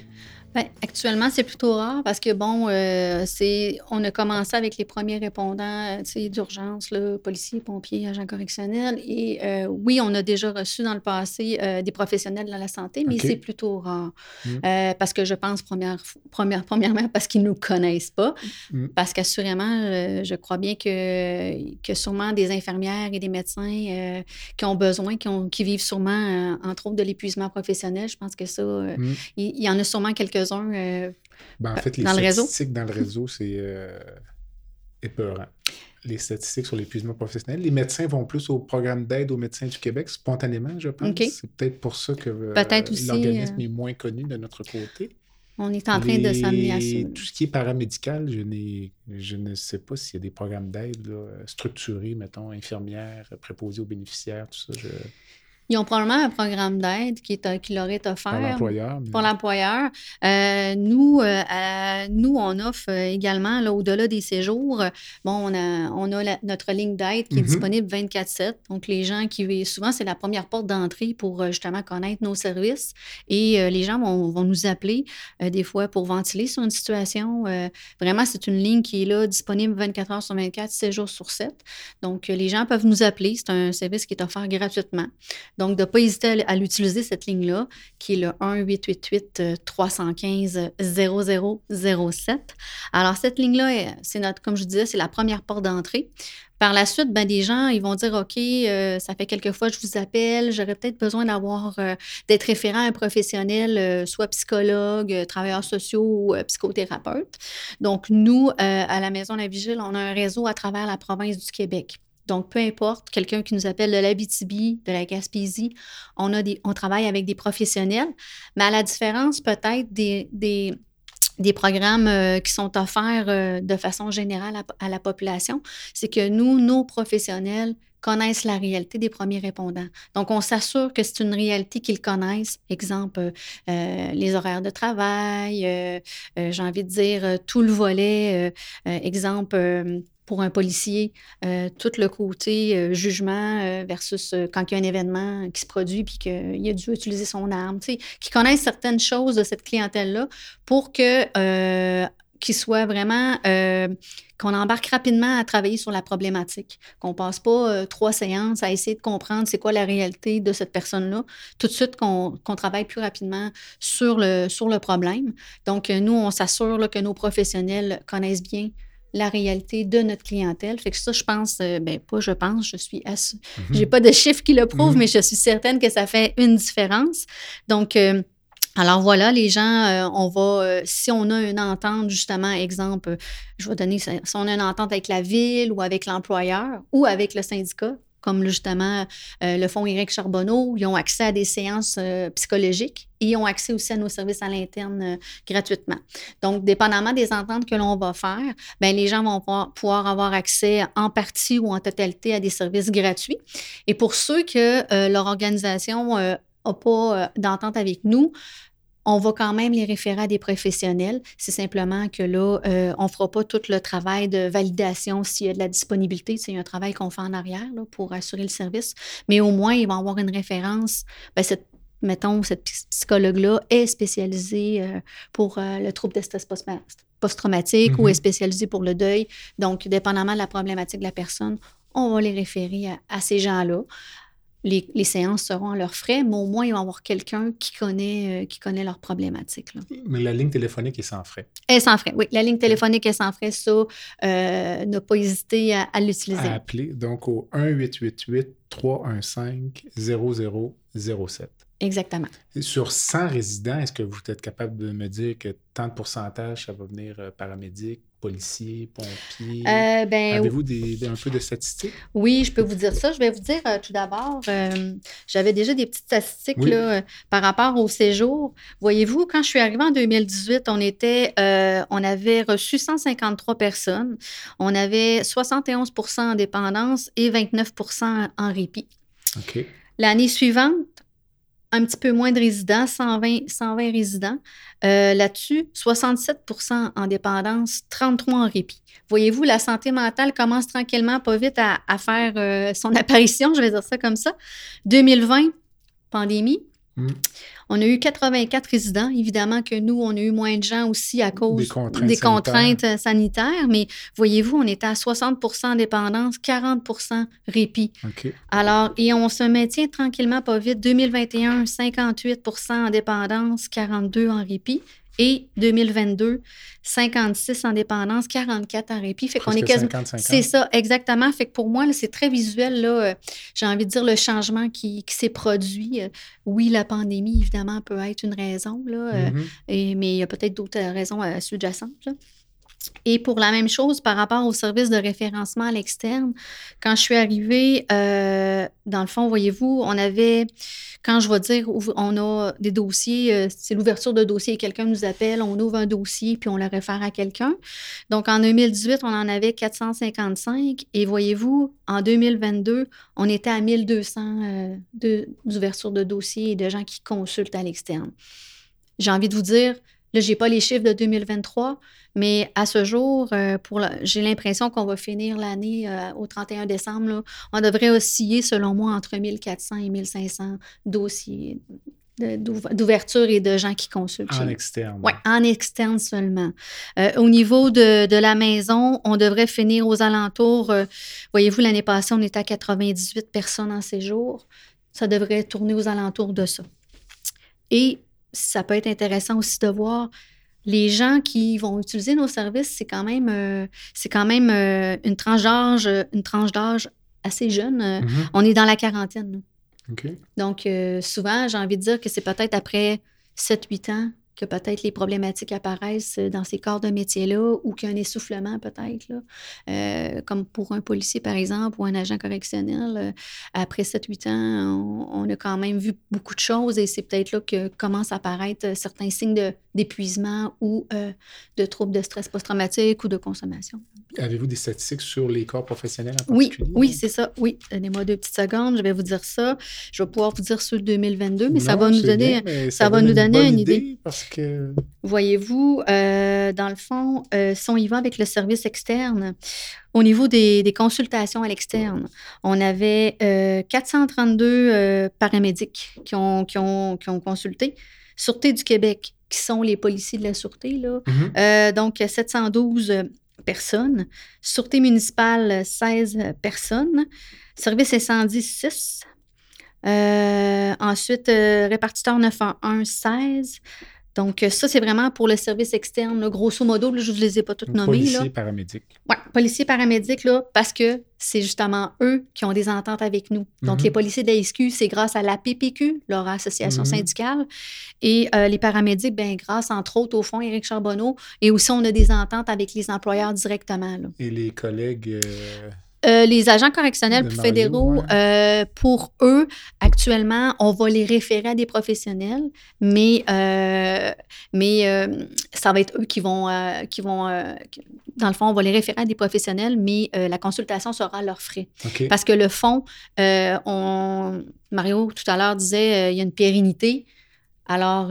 ben, actuellement, c'est plutôt rare parce que, bon, euh, c'est, on a commencé avec les premiers répondants euh, d'urgence, policiers, pompiers, agents correctionnels. Et euh, oui, on a déjà reçu dans le passé des professionnels de la santé, mais c'est plutôt rare. Mm. parce que je pense, première, première, premièrement, parce qu'ils ne nous connaissent pas. Mm. Parce qu'assurément, je crois bien que, que sûrement des infirmières et des médecins qui ont besoin, qui, ont, qui vivent sûrement, entre autres, de l'épuisement professionnel, je pense que ça, mm. il y en a sûrement quelques euh, ben, en fait, les dans statistiques le réseau. dans le réseau, c'est euh, épeurant. les statistiques sur l'épuisement professionnel. Les médecins vont plus au programme d'aide aux médecins du Québec, spontanément, je pense. C'est peut-être pour ça que euh, l'organisme est moins connu de notre côté. On est en train de s'amener à ça. Tout ce qui est paramédical, je, je ne sais pas s'il y a des programmes d'aide structurés, mettons, infirmières, préposées aux bénéficiaires, tout ça. Je... Ils ont probablement un programme d'aide qui, qui leur est offert. Pour l'employeur. Pour l'employeur. Euh, nous, euh, nous, on offre également, là, au-delà des séjours, bon, on a, on a notre ligne d'aide qui est mm-hmm. disponible 24-7. Donc, les gens qui, souvent, c'est la première porte d'entrée pour euh, justement connaître nos services. Et les gens vont, vont nous appeler des fois pour ventiler sur une situation. vraiment, c'est une ligne qui est là, disponible 24 heures sur 24, 7 jours sur 7. Donc, les gens peuvent nous appeler. C'est un service qui est offert gratuitement. Donc, de ne pas hésiter à, l'utiliser, cette ligne-là, qui est le 1-888-315-0007. Alors, cette ligne-là, c'est notre, comme je disais, c'est la première porte d'entrée. Par la suite, ben, des gens, ils vont dire OK, euh, ça fait quelques fois que je vous appelle, j'aurais peut-être besoin d'avoir euh, d'être référent à un professionnel, euh, soit psychologue, travailleur social ou psychothérapeute. Donc, nous, à la Maison La Vigile, on a un réseau à travers la province du Québec. Donc, peu importe, quelqu'un qui nous appelle de l'Abitibi, de la Gaspésie, on, a des, on travaille avec des professionnels, mais à la différence peut-être des, des, programmes euh, qui sont offerts euh, de façon générale à, la population, c'est que nous, nos professionnels, connaissent la réalité des premiers répondants. Donc, on s'assure que c'est une réalité qu'ils connaissent. Exemple, euh, les horaires de travail, j'ai envie de dire tout le volet. exemple, pour un policier, euh, tout le côté euh, jugement euh, versus quand il y a un événement qui se produit puis qu'il a dû utiliser son arme, qui connaissent certaines choses de cette clientèle-là pour que qu'il soit vraiment qu'on embarque rapidement à travailler sur la problématique, qu'on passe pas trois séances à essayer de comprendre c'est quoi la réalité de cette personne-là, tout de suite qu'on travaille plus rapidement sur le, sur le problème. Donc, nous, on s'assure que nos professionnels connaissent bien la réalité de notre clientèle. Fait que ça, je pense, euh, ben pas je pense, je suis assu... Mhm. J'ai pas de chiffres qui le prouvent, mhm. mais je suis certaine que ça fait une différence. Donc, euh, alors voilà, les gens, euh, on va, si on a une entente, justement, exemple, je vais donner, si on a une entente avec la ville ou avec l'employeur ou avec le syndicat, comme justement euh, le Fonds Éric Charbonneau, ils ont accès à des séances euh, psychologiques et ils ont accès aussi à nos services à l'interne euh, gratuitement. Donc, dépendamment des ententes que l'on va faire, bien, les gens vont pouvoir, avoir accès en partie ou en totalité à des services gratuits. Et pour ceux que leur organisation n'a pas d'entente avec nous, on va quand même les référer à des professionnels. C'est simplement que là, euh, on ne fera pas tout le travail de validation s'il y a de la disponibilité. C'est un travail qu'on fait en arrière pour assurer le service. Mais au moins, ils vont avoir une référence. Ben, cette, mettons, cette psychologue-là est spécialisée euh, pour euh, le trouble de stress post-traumatique ou est mm-hmm. spécialisée pour le deuil. Donc, dépendamment de la problématique de la personne, on va les référer à ces gens-là les, séances seront à leurs frais, mais au moins, ils vont avoir quelqu'un qui connaît, euh, qui connaît leurs problématiques. Mais la ligne téléphonique est sans frais. Elle est sans frais, oui. La ligne téléphonique est sans frais. Ça, euh, ne pas hésiter à, l'utiliser. À appeler, donc au 1-888-315-0007. Exactement. Sur 100 résidents, est-ce que vous êtes capable de me dire que tant de pourcentage, ça va venir euh, paramédic, policiers, pompiers? Euh, ben, Avez-vous un peu de statistiques? Oui, je peux vous dire ça. Je vais vous dire euh, tout d'abord, j'avais déjà des petites statistiques là, par rapport au séjour. Voyez-vous, quand je suis arrivée en 2018, on était, on avait reçu 153 personnes. On avait 71% en dépendance et 29% en répit. OK. L'année suivante, un petit peu moins de résidents, 120, 120 résidents. Euh, là-dessus, 67% en dépendance, 33 en répit. Voyez-vous, la santé mentale commence tranquillement, pas vite, à, faire euh, son <laughs> apparition, je vais dire ça comme ça. 2020, pandémie. Mm. On a eu 84 résidents. Évidemment que nous, on a eu moins de gens aussi à cause des contraintes, sanitaires. Mais voyez-vous, on était à 60% en dépendance, 40% répit. Alors, et on se maintient tranquillement pas vite. 2021, 58% en dépendance, 42 en répit et 2022, 56 en dépendance, 44 en répit. Fait qu'on est quasiment. C'est ça, exactement. Fait que pour moi, c'est très visuel. Là, euh, j'ai envie de dire le changement qui, s'est produit. Euh, oui, la pandémie, évidemment, peut être une raison, là, euh, mm-hmm. et, mais il y a peut-être d'autres raisons sous-jacentes. Et pour la même chose, par rapport au service de référencement à l'externe, quand je suis arrivée, euh, dans le fond, voyez-vous, on avait, quand je vais dire, on a des dossiers, euh, c'est l'ouverture de dossier, quelqu'un nous appelle, on ouvre un dossier, puis on le réfère à quelqu'un. Donc, en 2018, on en avait 455. Et voyez-vous, en 2022, on était à 1200 euh, d'ouverture de dossiers et de gens qui consultent à l'externe. J'ai envie de vous dire, Là, je n'ai pas les chiffres de 2023, mais à ce jour, euh, j'ai l'impression qu'on va finir l'année euh, au 31 décembre. on devrait osciller, selon moi, entre 1400 et 1500 dossiers d'ouverture et de gens qui consultent. En externe. Oui, en externe seulement. Euh, au niveau de, de, la maison, on devrait finir aux alentours. Voyez-vous, l'année passée, on était à 98 personnes en séjour. Ça devrait tourner aux alentours de ça. Et ça peut être intéressant aussi de voir les gens qui vont utiliser nos services, c'est quand même, euh, c'est quand même euh, une tranche d'âge, une tranche d'âge assez jeune. Euh, mm-hmm. On est dans la quarantaine. Donc, souvent, j'ai envie de dire que c'est peut-être après 7-8 ans que peut-être les problématiques apparaissent dans ces corps de métier-là ou qu'il y a un essoufflement peut-être, euh, comme pour un policier par exemple ou un agent correctionnel. Euh, après 7-8 ans, on, a quand même vu beaucoup de choses et c'est peut-être là que commencent à apparaître certains signes d'épuisement ou euh, de troubles de stress post-traumatique ou de consommation. Avez-vous des statistiques sur les corps professionnels en Oui, oui, c'est ça. Oui, donnez-moi deux petites secondes, je vais vous dire ça. Je vais pouvoir vous dire sur 2022, mais ça va nous donner, ça, va nous donner une idée. Parce que... Voyez-vous, euh, dans le fond, euh, si on y va avec le service externe, au niveau des, consultations à l'externe, on avait 432 euh, paramédics qui ont, qui, ont, qui ont consulté. Sûreté du Québec, qui sont les policiers de la Sûreté, là. Mm-hmm. donc 712 personnes. Sûreté municipale, 16 personnes. Service incendie, 6. Euh, ensuite, euh, répartiteur 911, 16. Donc, ça, c'est vraiment pour le service externe. Grosso modo, je ne vous les ai pas toutes nommées. Policiers, paramédics. Oui, policiers, paramédics, là, parce que c'est justement eux qui ont des ententes avec nous. Donc, mhm. les policiers de la SQ, c'est grâce à la PPQ, leur association mhm. syndicale. Et euh, les paramédics, bien, grâce, entre autres, au fond, Éric Charbonneau. Et aussi, on a des ententes avec les employeurs directement. Et les collègues. Euh, les agents correctionnels fédéraux, euh, pour eux, actuellement, on va les référer à des professionnels, mais, euh, mais ça va être eux qui vont, qui vont dans le fond, on va les référer à des professionnels, mais la consultation sera à leurs frais. Parce que le fond, on, Mario tout à l'heure disait, il y a une pérennité. Alors,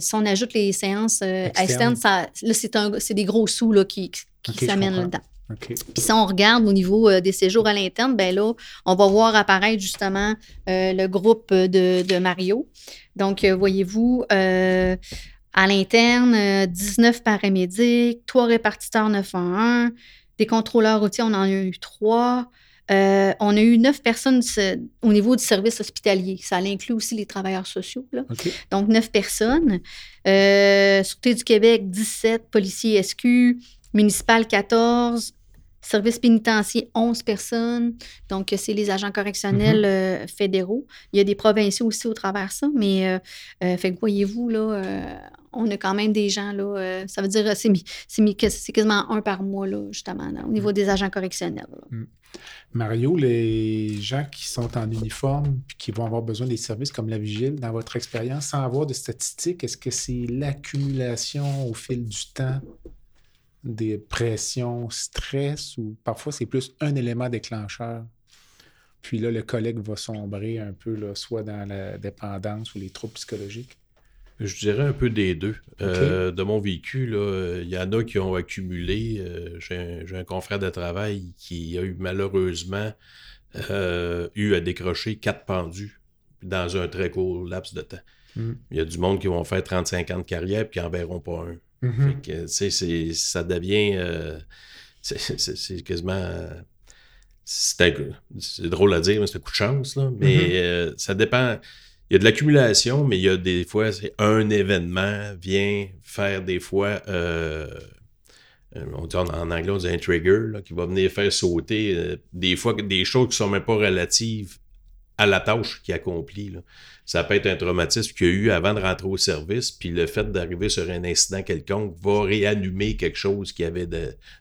si on ajoute les séances externes, ça, c'est des gros sous là, qui, qui s'amènent là-dedans. Puis si on regarde au niveau euh, des séjours à l'interne, ben là, on va voir apparaître justement euh, le groupe de, Mario. Donc, euh, voyez-vous, à l'interne, 19 paramédics, 3 répartiteurs 911, des contrôleurs routiers, on en a eu 3. on a eu 9 personnes au niveau du service hospitalier. Ça inclut aussi les travailleurs sociaux. Donc, 9 personnes. Sûreté du Québec, 17. Policiers SQ. Municipal, 14 Service pénitentiaire, 11 personnes. Donc, c'est les agents correctionnels mm-hmm. euh, fédéraux. Il y a des provinciaux aussi au travers de ça, mais euh, euh, fait que voyez-vous, là, on a quand même des gens, là, ça veut dire c'est, c'est, quasiment un par mois, là, justement, au niveau mm. des agents correctionnels. Mm. Mario, les gens qui sont en uniforme et qui vont avoir besoin des services comme la vigile, dans votre expérience, sans avoir de statistiques, est-ce que c'est l'accumulation au fil du temps des pressions, stress, ou parfois c'est plus un élément déclencheur. Puis là, le collègue va sombrer un peu, là, soit dans la dépendance ou les troubles psychologiques. Je dirais un peu des deux. Euh, de mon vécu, il y en a qui ont accumulé. Euh, j'ai un, confrère de travail qui a eu malheureusement euh, eu à décrocher quatre pendus dans un très court laps de temps. Hmm. Il y a du monde qui vont faire 35 ans de carrière et qui n'en verront pas un. Mm ça devient. Euh, c'est quasiment. c'est drôle à dire, mais c'est un coup de chance, là. Mais mm-hmm. euh, ça dépend. Il y a de l'accumulation, mais il y a des fois, c'est un événement vient faire des fois. Euh, on dit en, anglais, on dit un trigger, qui va venir faire sauter des fois des choses qui ne sont même pas relatives à la tâche qu'il accomplit. Ça peut être un traumatisme qu'il a eu avant de rentrer au service, puis le fait d'arriver sur un incident quelconque va réanimer quelque chose qui avait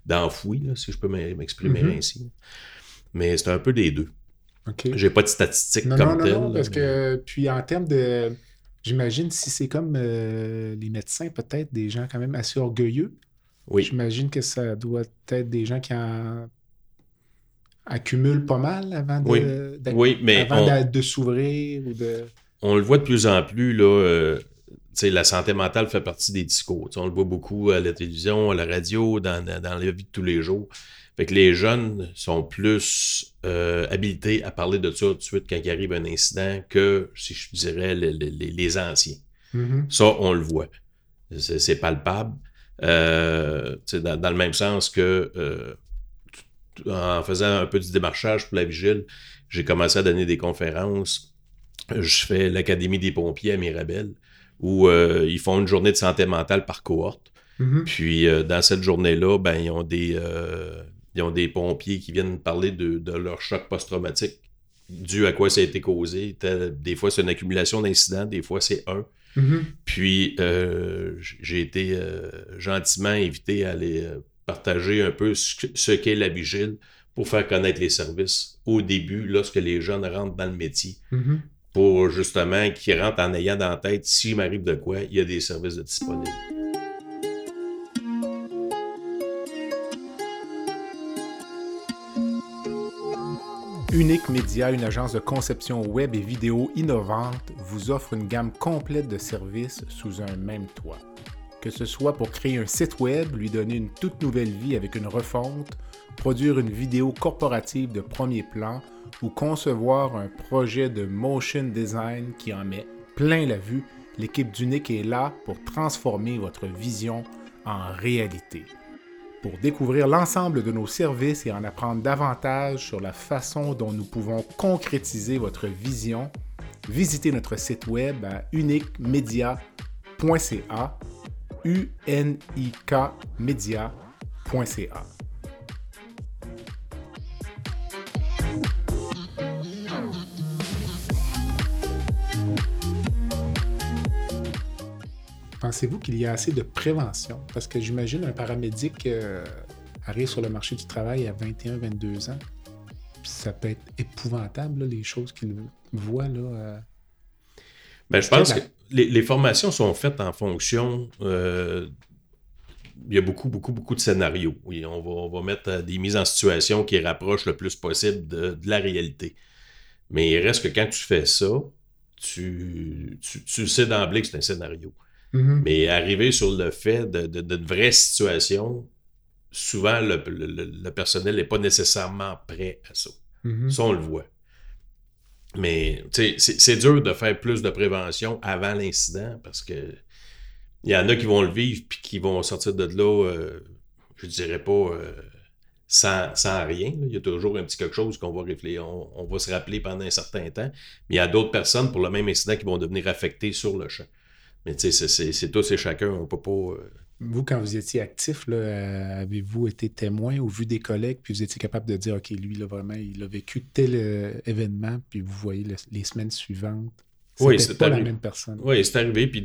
d'enfoui, si je peux m'exprimer mm-hmm. ainsi. Mais c'est un peu des deux. Je J'ai pas de statistiques comme non, non, Non, parce que, puis en termes de. J'imagine si c'est comme euh, les médecins, peut-être des gens quand même assez orgueilleux. Oui. J'imagine que ça doit être des gens qui en accumulent pas mal avant de, oui. mais de s'ouvrir ou de. On le voit de plus en plus, là. Euh, la santé mentale fait partie des discours. on le voit beaucoup à la télévision, à la radio, dans, dans, dans la vie de tous les jours. Fait que les jeunes sont plus euh, habilités à parler de ça tout de suite quand il arrive un incident que, si je dirais, les, anciens. Mm-hmm. Ça, on le voit. C'est palpable. Euh, dans, le même sens que euh, en faisant un peu du démarchage pour la vigile, j'ai commencé à donner des conférences. Je fais l'Académie des pompiers à Mirabel, où ils font une journée de santé mentale par cohorte. Mm-hmm. Puis dans cette journée-là, ben, ils ont des, ils ont des pompiers qui viennent parler de, leur choc post-traumatique, dû à quoi ça a été causé. des fois, c'est une accumulation d'incidents, des fois, c'est un. Mm-hmm. Puis, euh, j'ai été euh, gentiment invité à aller euh, partager un peu ce, qu'est la vigile pour faire connaître les services au début, lorsque les jeunes rentrent dans le métier. Mm-hmm. Justement rentrent en ayant dans la tête, s'il m'arrive de quoi, il y a des services disponibles. Unique Média, une agence de conception web et vidéo innovante, vous offre une gamme complète de services sous un même toit. Que ce soit pour créer un site web, lui donner une toute nouvelle vie avec une refonte, produire une vidéo corporative de premier plan ou concevoir un projet de motion design qui en met plein la vue, l'équipe d'Unique est là pour transformer votre vision en réalité. Pour découvrir l'ensemble de nos services et en apprendre davantage sur la façon dont nous pouvons concrétiser votre vision, visitez notre site web à uniquemedia.ca u Pensez-vous qu'il y a assez de prévention? Parce que j'imagine un paramédic euh, arrive sur le marché du travail à 21-22 ans. Ça peut être épouvantable, les choses qu'il voit. Là, euh. ben, je pense que les, formations sont faites en fonction. Euh, il y a beaucoup, beaucoup, beaucoup de scénarios. Oui, on va, on va mettre des mises en situation qui rapprochent le plus possible de, la réalité. Mais il reste que quand tu fais ça, tu, tu, tu sais d'emblée que c'est un scénario. Mm-hmm. Mais arriver sur le fait de, de, vraie situation, souvent le, personnel n'est pas nécessairement prêt à ça. Mm-hmm. Ça, on le voit. Mais c'est dur de faire plus de prévention avant l'incident parce que il y en a qui vont le vivre puis qui vont sortir de là, euh, je dirais pas euh, sans, rien. Il y a toujours un petit quelque chose qu'on va réfléchir, on, va se rappeler pendant un certain temps. Mais il y a d'autres personnes pour le même incident qui vont devenir affectées sur le champ. Mais tu sais, c'est tous et chacun, on peut pas. Euh, vous, quand vous étiez actif, euh, avez-vous été témoin ou vu des collègues, puis vous étiez capable de dire, OK, lui, là, vraiment, il a vécu tel euh, événement, puis vous voyez les semaines suivantes? Oui, c'est pas la même personne. Oui, c'est arrivé. Puis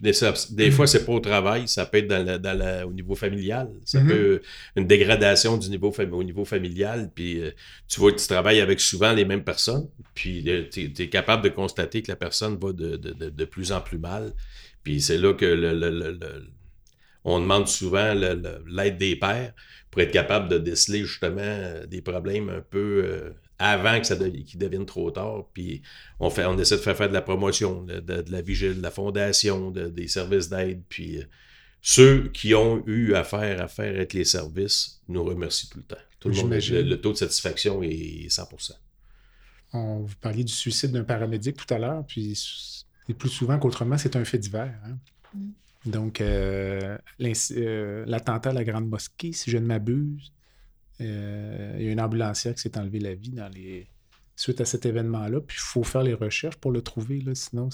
des, fois, c'est pas au travail, ça peut être dans au niveau familial. Ça mm-hmm. peut une dégradation du niveau au niveau familial. Puis euh, tu vois que tu travailles avec souvent les mêmes personnes. Puis euh, tu es, capable de constater que la personne va de, plus en plus mal. Puis c'est là que le, on demande souvent l'aide des pères pour être capable de déceler justement euh, des problèmes un peu avant que ça devienne trop tard. Puis on, fait, on essaie de faire faire de la promotion, de, la vigile, de la fondation, des services d'aide. Puis euh, ceux qui ont eu affaire à faire avec les services nous remercient tout le temps. Tout le monde, le, taux de satisfaction est 100%. On vous parliez du suicide d'un paramédic tout à l'heure, puis plus souvent qu'autrement, c'est un fait divers. Hein. Mm. Donc, euh, euh, l'attentat à la Grande Mosquée, si je ne m'abuse, euh, il y a une ambulancière qui s'est enlevé la vie dans les... suite à cet événement-là. Puis il faut faire les recherches pour le trouver, là, sinon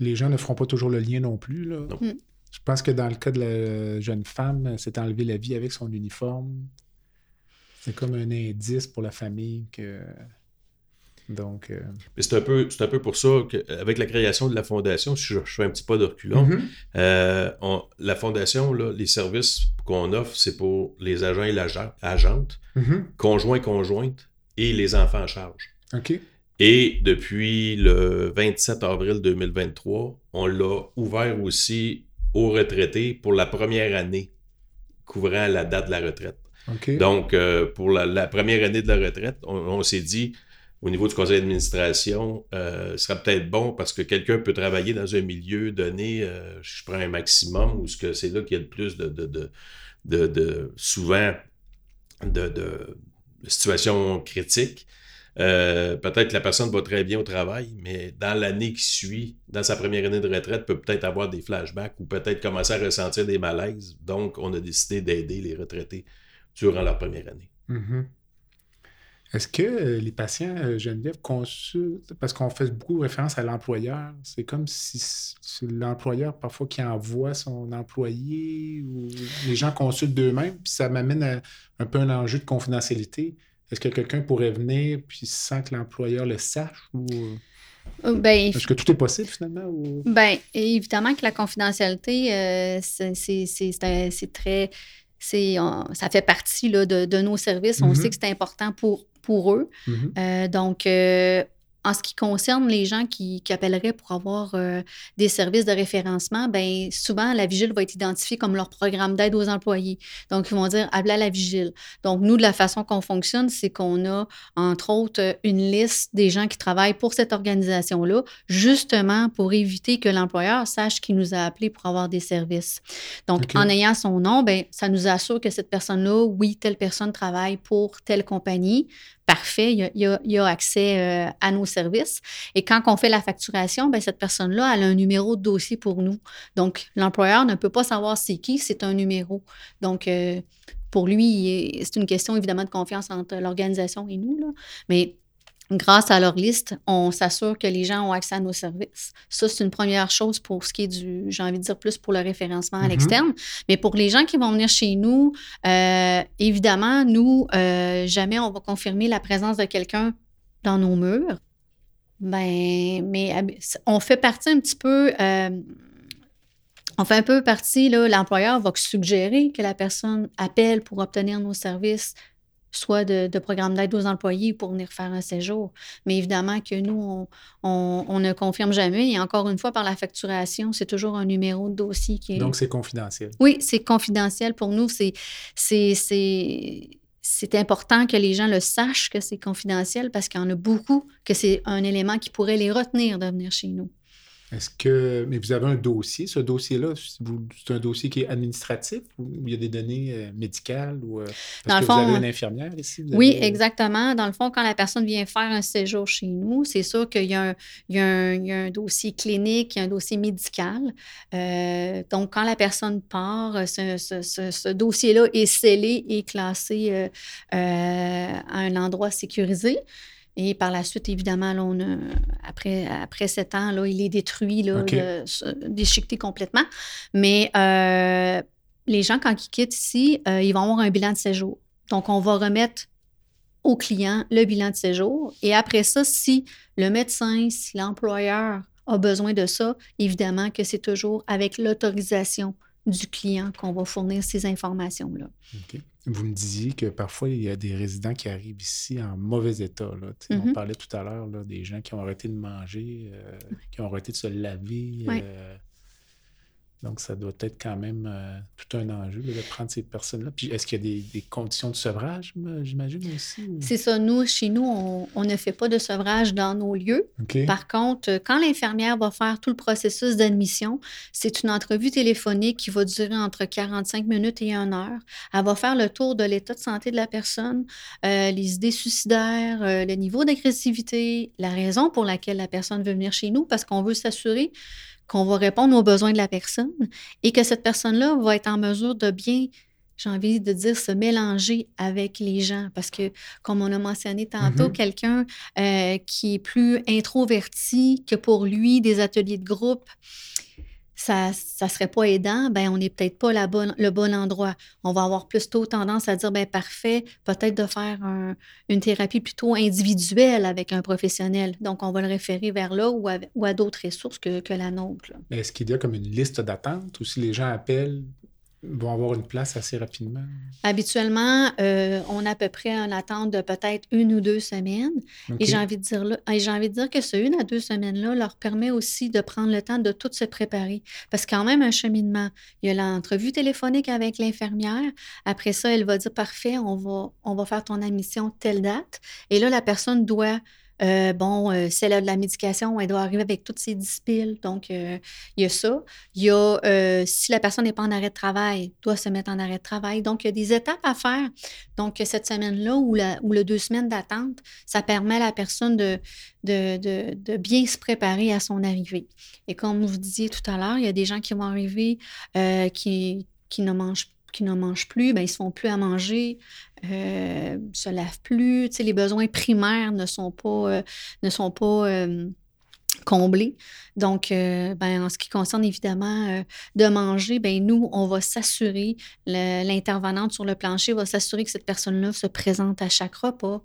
les gens ne feront pas toujours le lien non plus. Là. Mm. Je pense que dans le cas de la jeune femme, elle s'est enlevé la vie avec son uniforme. C'est comme un indice pour la famille que. Donc, euh, c'est un, peu, un peu pour ça qu'avec la création de la fondation, si je, fais un petit pas de reculons, Mhm. euh, on- la fondation, là, les services qu'on offre, c'est pour les agents et l'agent- agentes, mhm. conjoints, conjointes et les enfants en charge. OK. Et depuis le 27 avril 2023, on l'a ouvert aussi aux retraités pour la première année couvrant la date de la retraite. Donc, euh, pour la, la première année de la retraite, on, on s'est dit, au niveau du conseil d'administration, euh, ce serait peut-être bon parce que quelqu'un peut travailler dans un milieu donné, euh, je prends un maximum, ou ce que c'est là qu'il y a le plus de, de, de, de- souvent de, situations critiques. Euh, peut-être que la personne va très bien au travail, mais dans l'année qui suit, dans sa première année de retraite, peut peut-être avoir des flashbacks ou peut-être commencer à ressentir des malaises. Donc, on a décidé d'aider les retraités durant leur première année. Mhm. Est-ce que euh, les patients, euh, Geneviève, consultent, parce qu'on fait beaucoup référence à l'employeur, c'est comme si c'est l'employeur parfois qui envoie son employé ou les gens consultent d'eux-mêmes, puis ça m'amène à un peu un enjeu de confidentialité. Est-ce que quelqu'un pourrait venir puis sans que l'employeur le sache ou euh, Ben, est-ce que tout est possible finalement ou... Ben, évidemment que la confidentialité, euh, c'est très. on- ça fait partie là, de, de nos services. On Mhm. sait que c'est important pour, pour eux. Mhm. Euh, donc, euh, en ce qui concerne les gens qui, qui appelleraient pour avoir euh, des services de référencement, ben souvent, la vigile va être identifiée comme leur programme d'aide aux employés. Donc, ils vont dire appelez à la vigile. Donc, nous, de la façon qu'on fonctionne, c'est qu'on a, entre autres, une liste des gens qui travaillent pour cette organisation-là, justement pour éviter que l'employeur sache qu'il nous a appelés pour avoir des services. Donc, en ayant son nom, ben, ça nous assure que cette personne-là, oui, telle personne travaille pour telle compagnie. Parfait, il y a, accès euh, à nos services. Et quand on fait la facturation, ben, cette personne-là, elle a un numéro de dossier pour nous. Donc, l'employeur ne peut pas savoir c'est qui, c'est un numéro. Donc, euh, pour lui, c'est une question évidemment de confiance entre l'organisation et nous. Là. Mais grâce à leur liste, on s'assure que les gens ont accès à nos services. Ça, c'est une première chose pour ce qui est du, j'ai envie de dire plus pour le référencement à Mhm. l'externe. Mais pour les gens qui vont venir chez nous, euh, évidemment, nous, euh, jamais on va confirmer la présence de quelqu'un dans nos murs. Ben, mais on fait partie un petit peu. euh, on fait un peu partie, l'employeur va suggérer que la personne appelle pour obtenir nos services, soit de, de programme d'aide aux employés pour venir faire un séjour. Mais évidemment que nous, on, on- on ne confirme jamais. Et encore une fois, par la facturation, c'est toujours un numéro de dossier qui est. Donc c'est confidentiel. Oui, c'est confidentiel pour nous. C'est, c'est, c'est, c'est important que les gens le sachent que c'est confidentiel parce qu'il y en a beaucoup que c'est un élément qui pourrait les retenir de venir chez nous. Est-ce que. Mais vous avez un dossier. Ce dossier-là, c'est un dossier qui est administratif ou il y a des données euh, médicales ou. euh, Dans parce le que vous avez une infirmière ici? vous Oui, avez- exactement. Dans le fond, quand la personne vient faire un séjour chez nous, c'est sûr qu'il y a un, il y y a un dossier clinique, il y a un dossier médical. Euh, donc, quand la personne part, euh, ce, ce- ce- ce dossier-là est scellé et classé euh, euh, à un endroit sécurisé. Et par la suite, évidemment, là, on a- après, après sept ans, là, il est détruit, là, déchiqueté complètement. Mais euh, les gens, quand ils quittent ici, euh, ils vont avoir un bilan de séjour. Donc, on va remettre au client le bilan de séjour. Et après ça, si le médecin, si l'employeur a besoin de ça, évidemment que c'est toujours avec l'autorisation du client qu'on va fournir ces informations-là. Vous me disiez que parfois, il y a des résidents qui arrivent ici en mauvais état. Là. On Mhm. parlait tout à l'heure des gens qui ont arrêté de manger, euh, qui ont arrêté de se laver. Euh, donc, ça doit être quand même euh, tout un enjeu de prendre ces personnes-là. Puis, est-ce qu'il y a des, des conditions de sevrage, j'imagine aussi? ou- C'est ça, nous, chez nous, on, on ne fait pas de sevrage dans nos lieux. Par contre, euh, quand l'infirmière va faire tout le processus d'admission, c'est une entrevue téléphonique qui va durer entre 45 minutes et 1 heure. Elle va faire le tour de l'état de santé de la personne, euh, les idées suicidaires, euh, le niveau d'agressivité, la raison pour laquelle la personne veut venir chez nous, parce qu'on veut s'assurer qu'on va répondre aux besoins de la personne et que cette personne-là va être en mesure de bien, j'ai envie de dire, se mélanger avec les gens. Parce que, comme on a mentionné tantôt, Mhm. quelqu'un euh, qui est plus introverti, que pour lui, des ateliers de groupe, ça ne serait pas aidant, ben on n'est peut-être pas la bonne, le bon endroit. On va avoir plutôt tendance à dire, ben parfait, peut-être de faire une thérapie plutôt individuelle avec un professionnel. Donc, on va le référer vers là ou à, d'autres ressources que, que la nôtre. Est-ce qu'il y a comme une liste d'attente ou si les gens appellent, vont avoir une place assez rapidement? Habituellement, euh, on a à peu près une attente de peut-être une ou deux semaines. Et j'ai envie de dire là, j'ai envie de dire que ce une à deux semaines-là leur permet aussi de prendre le temps de tout se préparer. Parce que quand même un cheminement. Il y a l'entrevue téléphonique avec l'infirmière. Après ça, elle va dire parfait, on va, on va faire ton admission telle date. Et là, la personne doit euh, bon, euh, si de la médication, elle doit arriver avec toutes ses dispiles. Donc, euh, il y a ça. Il y a, si la personne n'est pas en arrêt de travail, doit se mettre en arrêt de travail. Donc, il y a des étapes à faire. Donc, cette semaine-là ou, la, deux semaines d'attente, ça permet à la personne de, de, bien se préparer à son arrivée. Et comme vous disiez tout à l'heure, il y a des gens qui vont arriver qui, qui ne mangent qui ne mangent plus, ben, ils ne se font plus à manger, euh, se lavent plus. les besoins primaires ne sont pas, euh, ne sont pas euh, comblés. Donc, euh, ben, en ce qui concerne évidemment de manger, ben, nous, on va s'assurer, l'intervenante sur le plancher va s'assurer que cette personne-là se présente à chaque repas.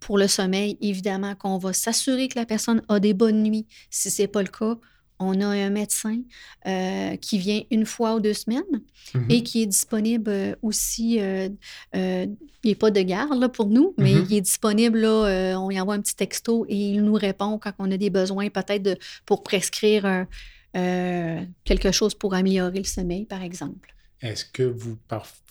pour le sommeil, évidemment, qu'on va s'assurer que la personne a des bonnes nuits. Si ce n'est pas le cas, on a un médecin euh, qui vient une fois ou deux semaines mm-hmm. et qui est disponible euh, aussi. Euh, il n'est pas de garde pour nous, mais mm-hmm. il est disponible. Là, on y envoie un petit texto et il nous répond quand on a des besoins, peut-être pour prescrire quelque chose pour améliorer le sommeil, par exemple. Est-ce que vous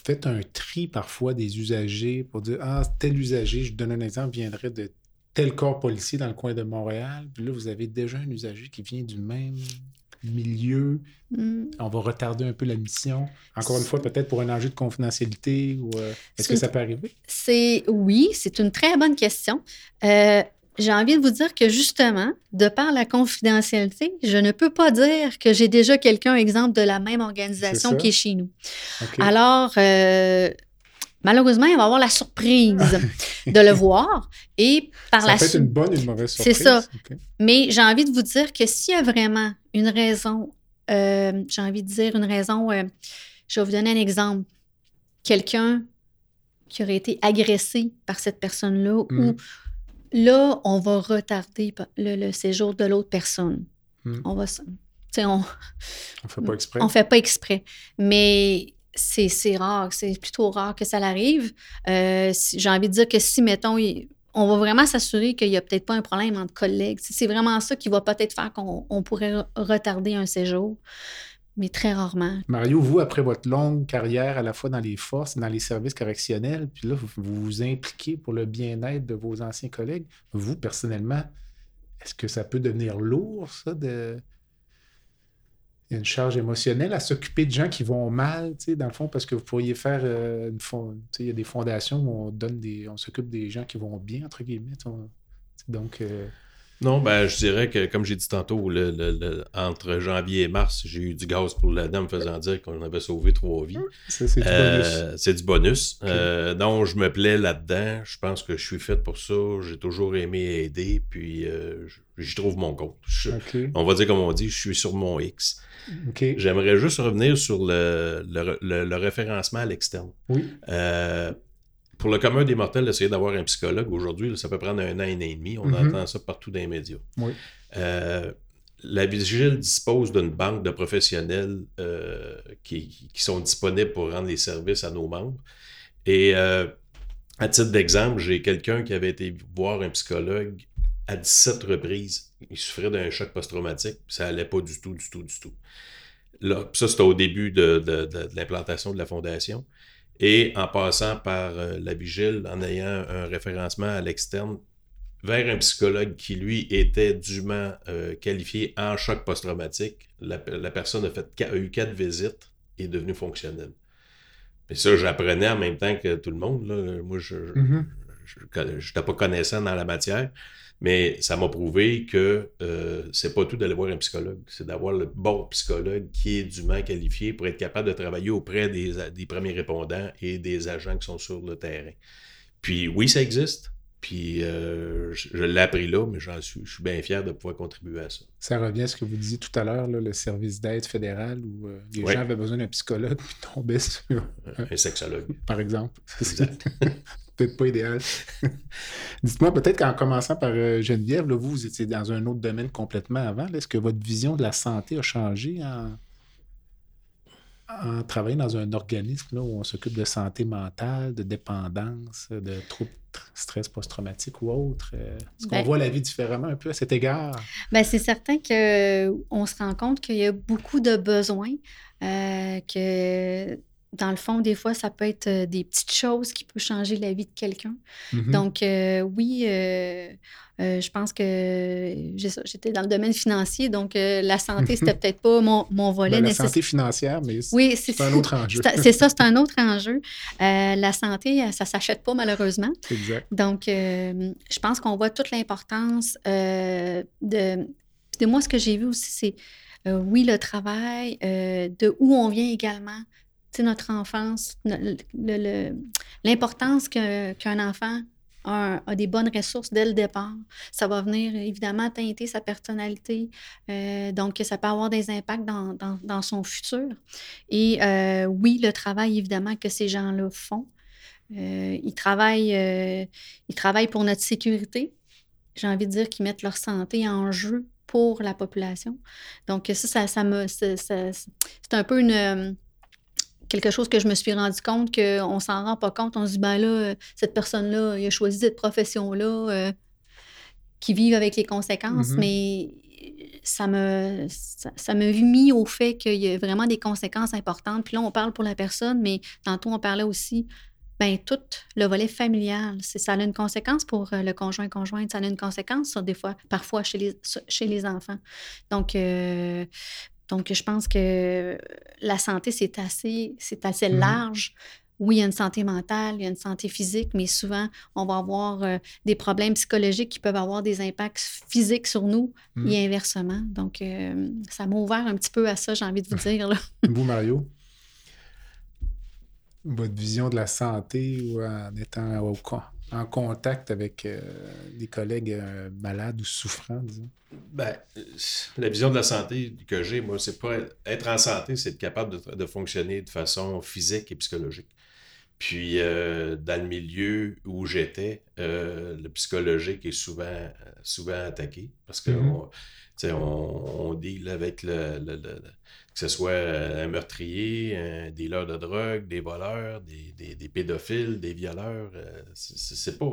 faites un tri parfois des usagers pour dire Ah, tel usager, je donne un exemple, viendrait de tel corps policier dans le coin de Montréal, puis là, vous avez déjà un usager qui vient du même milieu. Mm. On va retarder un peu la mission. Encore une fois, peut-être pour un enjeu de confidentialité ou euh, est-ce que ça peut arriver? C'est oui, c'est une très bonne question. Euh, j'ai envie de vous dire que justement, de par la confidentialité, je ne peux pas dire que j'ai déjà quelqu'un, exemple, de la même organisation qui est chez nous. Alors, euh, malheureusement, il va avoir la surprise <laughs> de le voir. Et par ça la suite. une bonne et une mauvaise surprise. C'est ça. Mais j'ai envie de vous dire que s'il y a vraiment une raison, euh, j'ai envie de dire une raison, euh, je vais vous donner un exemple. Quelqu'un qui aurait été agressé par cette personne-là, ou mm. là, on va retarder le, séjour de l'autre personne. Mm. On va. On ne fait pas <laughs> exprès. On fait pas exprès. Mais c'est rare, c'est plutôt rare que ça l'arrive. Euh, j'ai envie de dire que si, mettons, on va vraiment s'assurer qu'il n'y a peut-être pas un problème entre collègues. C'est vraiment ça qui va peut-être faire qu'on pourrait retarder un séjour, mais très rarement. Mario, vous, après votre longue carrière à la fois dans les forces dans les services correctionnels, puis là, vous vous impliquez pour le bien-être de vos anciens collègues. Vous, personnellement, est-ce que ça peut devenir lourd, ça, de il y a une charge émotionnelle à s'occuper de gens qui vont mal, tu sais, dans le fond, parce que vous pourriez faire euh, une fond, il y a des fondations où on donne des, on s'occupe des gens qui vont bien, entre guillemets. donc. Euh, non, ben, je dirais que, comme j'ai dit tantôt, le, entre janvier et mars, j'ai eu du gaz pour la dame faisant dire qu'on avait sauvé trois vies. c'est du bonus. Euh, c'est du bonus. donc, je me plais là-dedans. Je pense que je suis fait pour ça. J'ai toujours aimé aider, puis j'y trouve mon compte. On va dire comme on dit, je suis sur mon X. J'aimerais juste revenir sur le, le, référencement à l'externe. Oui. Euh, pour le commun des mortels, d'essayer d'avoir un psychologue aujourd'hui, ça peut prendre un an, et demi. On mm-hmm. entend ça partout dans les médias. Oui. Euh, la Vigile dispose d'une banque de professionnels euh, qui, qui, sont disponibles pour rendre les services à nos membres. Et à titre d'exemple, j'ai quelqu'un qui avait été voir un psychologue à 17 reprises. Il souffrait d'un choc post-traumatique, ça allait pas du tout, du tout, du tout. Là, ça, c'était au début de, l'implantation de la fondation. Et en passant par euh, la vigile, en ayant un référencement à l'externe vers un psychologue qui, lui, était dûment euh, qualifié en choc post-traumatique, la, personne a, fait, a eu quatre visites et est devenue fonctionnelle. Mais ça, j'apprenais en même temps que tout le monde. Là. Moi, je n'étais mm-hmm. pas connaissant dans la matière. Mais ça m'a prouvé que euh, c'est pas tout d'aller voir un psychologue, c'est d'avoir le bon psychologue qui est dûment qualifié pour être capable de travailler auprès des, premiers répondants et des agents qui sont sur le terrain. Puis oui, ça existe. Puis euh, je, l'ai appris là, mais j'en suis, je suis bien fier de pouvoir contribuer à ça. Ça revient à ce que vous disiez tout à l'heure, le service d'aide fédéral où euh, les gens avaient besoin d'un psychologue puis tombaient sur. un sexologue. <laughs> Par exemple. <laughs> peut-être pas idéal. <laughs> Dites-moi, peut-être qu'en commençant par euh, Geneviève, vous, vous étiez dans un autre domaine complètement avant. Est-ce que votre vision de la santé a changé en, en travaillant dans un organisme où on s'occupe de santé mentale, de dépendance, de troubles stress post-traumatique ou autre? Euh, est-ce qu'on ben voit la vie différemment un peu à cet égard? Bien, c'est certain qu'on se rend compte qu'il y a beaucoup de besoins, euh, que dans le fond, des fois, ça peut être euh, des petites choses qui peuvent changer la vie de quelqu'un. Mm-hmm. Donc, euh, oui, euh, je pense que j'étais dans le domaine financier, donc la santé, c'était <laughs> peut-être pas mon, mon volet ben, La santé financière, mais c'est un autre enjeu. c'est ça, c'est un autre enjeu. la santé, ça s'achète pas, malheureusement. Exact. Donc, je pense qu'on voit toute l'importance de, de moi, ce que j'ai vu aussi, c'est oui, le travail, de où on vient également notre enfance, l'importance qu'un enfant a, des bonnes ressources dès le départ. Ça va venir évidemment teinter sa personnalité. Euh, donc, ça peut avoir des impacts dans, son futur. Et euh, oui, le travail évidemment que ces gens-là font. Euh, ils, travaillent, ils travaillent pour notre sécurité. J'ai envie de dire qu'ils mettent leur santé en jeu pour la population. Donc, ça, ça, ça me. C'est un peu une quelque chose que je me suis rendu compte qu'on s'en rend pas compte. On se dit, ben là, cette personne-là, il a choisi cette profession-là, euh, qui vive avec les conséquences, mm-hmm. mais ça me, ça, me mis au fait qu'il y a vraiment des conséquences importantes. Puis là, on parle pour la personne, mais tantôt, on parlait aussi, ben tout le volet familial. Ça a une conséquence pour euh, le conjoint-conjointe, ça a une conséquence, des fois, parfois chez les, chez les enfants. Donc, euh, donc, je pense que la santé, c'est assez, c'est assez mmh large. Oui, il y a une santé mentale, il y a une santé physique, mais souvent, on va avoir euh, des problèmes psychologiques qui peuvent avoir des impacts physiques sur nous mmh. et inversement. Donc, euh, ça m'a ouvert un petit peu à ça, j'ai envie de vous <laughs> dire. vous, Mario? Votre vision de la santé ou en étant au, en contact avec euh, des collègues euh, malades ou souffrants, disons? Ben, la vision de la santé que j'ai, moi, c'est pas être en santé, c'est être capable de, fonctionner de façon physique et psychologique. Puis, euh, dans le milieu où j'étais, le psychologique est souvent, souvent attaqué parce que mm-hmm. on, on, deal avec le, que ce soit euh, un meurtrier, un dealer de drogue, des voleurs, des, pédophiles, des violeurs. Euh, c'est pas.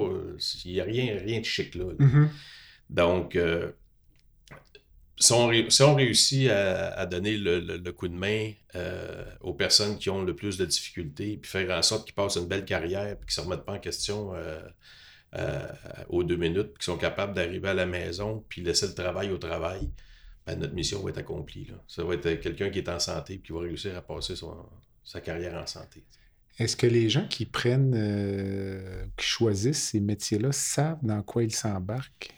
Il n'y a rien, rien de chic là. Mm-hmm. Donc, euh, si, on, réussit à, donner le, coup de main aux personnes qui ont le plus de difficultés, puis faire en sorte qu'ils passent une belle carrière, puis qu'ils ne se remettent pas en question aux deux minutes, puis qu'ils sont capables d'arriver à la maison, puis laisser le travail au travail, ben, notre mission va être accomplie. Ça va être quelqu'un qui est en santé et qui va réussir à passer sa carrière en santé. Est-ce que les gens qui prennent, euh, qui choisissent ces métiers-là savent dans quoi ils s'embarquent?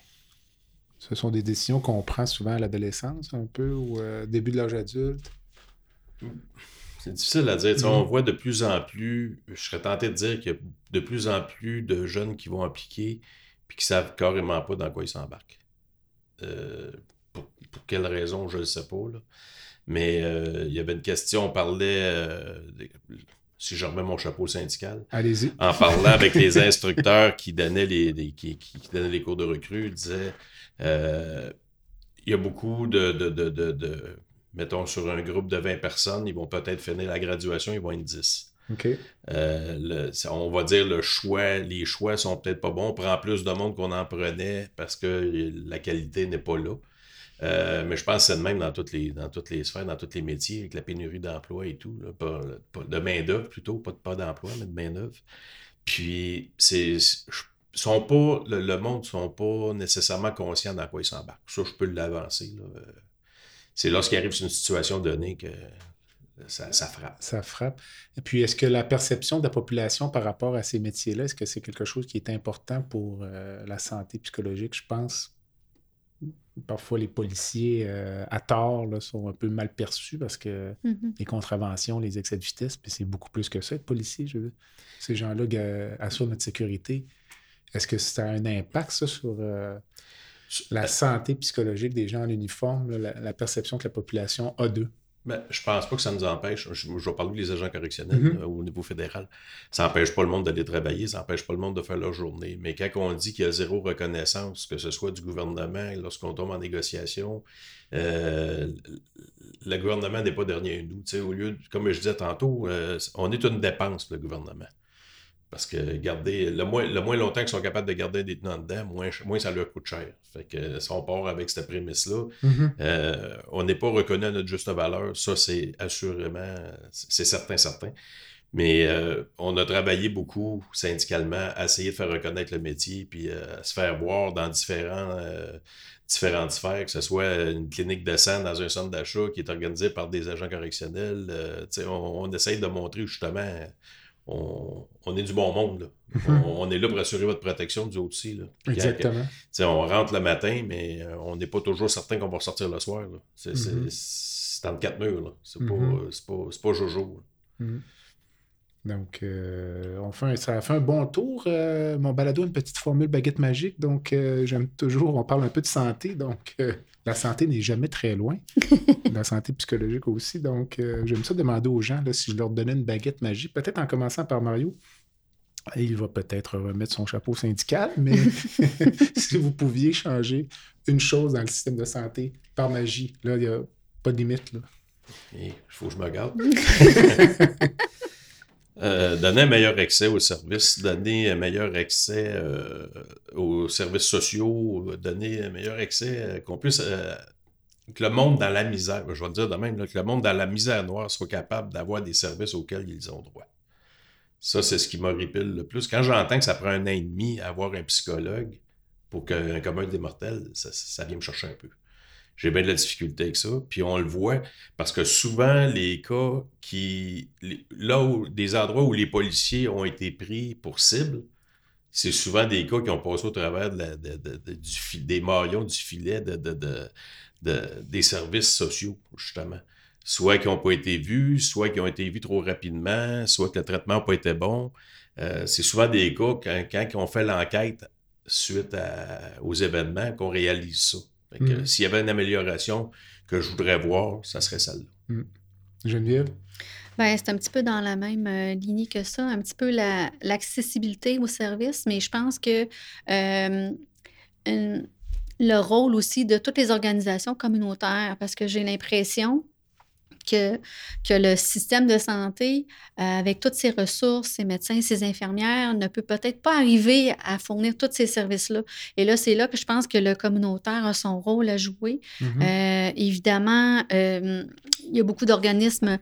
Ce sont des décisions qu'on prend souvent à l'adolescence, un peu, ou au euh, début de l'âge adulte? C'est difficile à dire. On mm-hmm. voit de plus en plus, je serais tenté de dire qu'il y a de plus en plus de jeunes qui vont appliquer puis qui savent carrément pas dans quoi ils s'embarquent. Euh, pour quelle raison, je ne sais pas. Mais euh, il y avait une question, on parlait, euh, si je remets mon chapeau syndical, Allez-y. en parlant avec les instructeurs qui donnaient les, qui, donnaient les cours de recrue, disaient euh, il y a beaucoup de, de, mettons, sur un groupe de 20 personnes, ils vont peut-être finir la graduation, ils vont être 10. on va dire le choix, les choix sont peut-être pas bons. On prend plus de monde qu'on en prenait parce que la qualité n'est pas là. Euh, mais je pense que c'est de même dans toutes, les, dans toutes les sphères, dans tous les métiers, avec la pénurie d'emploi et tout. de main-d'œuvre plutôt, pas, pas d'emploi, mais de main-d'œuvre. Puis, c'est. Sont pas, le, monde ne sont pas nécessairement conscients dans quoi ils s'embarquent. Ça, je peux l'avancer. C'est lorsqu'il arrive sur une situation donnée que ça, frappe. Ça frappe. Et puis, est-ce que la perception de la population par rapport à ces métiers-là, est-ce que c'est quelque chose qui est important pour euh, la santé psychologique, je pense, parfois les policiers, euh, à tort, sont un peu mal perçus parce que mm-hmm. les contraventions, les excès de vitesse, puis c'est beaucoup plus que ça, être policier. Je veux Ces gens-là assurent notre sécurité. Est-ce que ça a un impact, ça, sur la santé psychologique des gens en uniforme, la, perception que la population a d'eux? Ben, je pense pas que ça nous empêche. Je, vais parler des agents correctionnels mm-hmm. au niveau fédéral. Ça n'empêche pas le monde d'aller travailler, ça n'empêche pas le monde de faire leur journée. Mais quand on dit qu'il y a zéro reconnaissance, que ce soit du gouvernement, lorsqu'on tombe en négociation, euh, le gouvernement n'est pas derrière nous. au lieu, comme je disais tantôt, euh, on est une dépense, le gouvernement. Parce que garder, le moins, le moins longtemps qu'ils sont capables de garder un détenu dedans, moins, moins ça leur coûte cher. Fait que si on part avec cette prémisse-là, mm-hmm. euh, on n'est pas reconnu à notre juste valeur. Ça, c'est assurément, c'est certain, certain. Mais euh, on a travaillé beaucoup syndicalement à essayer de faire reconnaître le métier, puis euh, à se faire voir dans différents, différentes sphères, que ce soit une clinique de sang dans un centre d'achat qui est organisé par des agents correctionnels. on, on essaye de montrer justement on, est du bon monde. Mhm. on, est là pour assurer votre protection, du aussi. Là. Exactement. on rentre le matin, mais euh, on n'est pas toujours certain qu'on va sortir le soir. C'est mm -hmm. quatre murs. C'est pas, mhm. pas, Jojo. Mhm. Donc, euh, on fait ça a fait un bon tour. Euh, mon balado une petite formule baguette magique. Donc, j'aime toujours, on parle un peu de santé. Donc, la santé n'est jamais très loin. <laughs> la santé psychologique aussi. Donc, euh, j'aime ça demander aux gens là, si je leur donnais une baguette magique, peut-être en commençant par Mario. il va peut-être remettre son chapeau syndical, mais <laughs> si vous pouviez changer une chose dans le système de santé par magie, là, il n'y a pas de limite. Il faut que je me garde. <laughs> Euh, donner un meilleur accès aux services, donner un meilleur accès euh, aux services sociaux, donner un meilleur accès, euh, qu'on puisse. que le monde dans la misère, je vais dire de même, que le monde dans la misère noire soit capable d'avoir des services auxquels ils ont droit. Ça, c'est ce qui m'horripile le plus. Quand j'entends que ça prend un an et demi à avoir un psychologue pour qu'un commun des mortels, ça vient me chercher un peu j'ai bien de la difficulté avec ça. Puis on le voit parce que souvent, les cas qui. Là où des endroits où les policiers ont été pris pour cible, c'est souvent des cas qui ont passé au travers du, des maillons du filet des services sociaux, justement. Soit qui n'ont pas été vus, soit qui ont été vus trop rapidement, soit que le traitement n'a pas été bon. Euh, c'est souvent des cas, quand, quand on fait l'enquête suite aux événements, qu'on réalise ça. Mm. S'il y avait une amélioration que je voudrais voir, ça serait celle-là. Mm. Geneviève? Ben, c'est un petit peu dans la même euh, lignée que ça, un petit peu l'accessibilité aux services, mais je pense que euh, le rôle aussi de toutes les organisations communautaires, parce que j'ai l'impression que, que le système de santé, euh, avec toutes ses ressources, ses médecins, ses infirmières, ne peut peut-être pas arriver à fournir tous ces services-là. Et là, c'est là que je pense que le communautaire a son rôle à jouer. Mm-hmm. Euh, évidemment, euh, il y a beaucoup d'organismes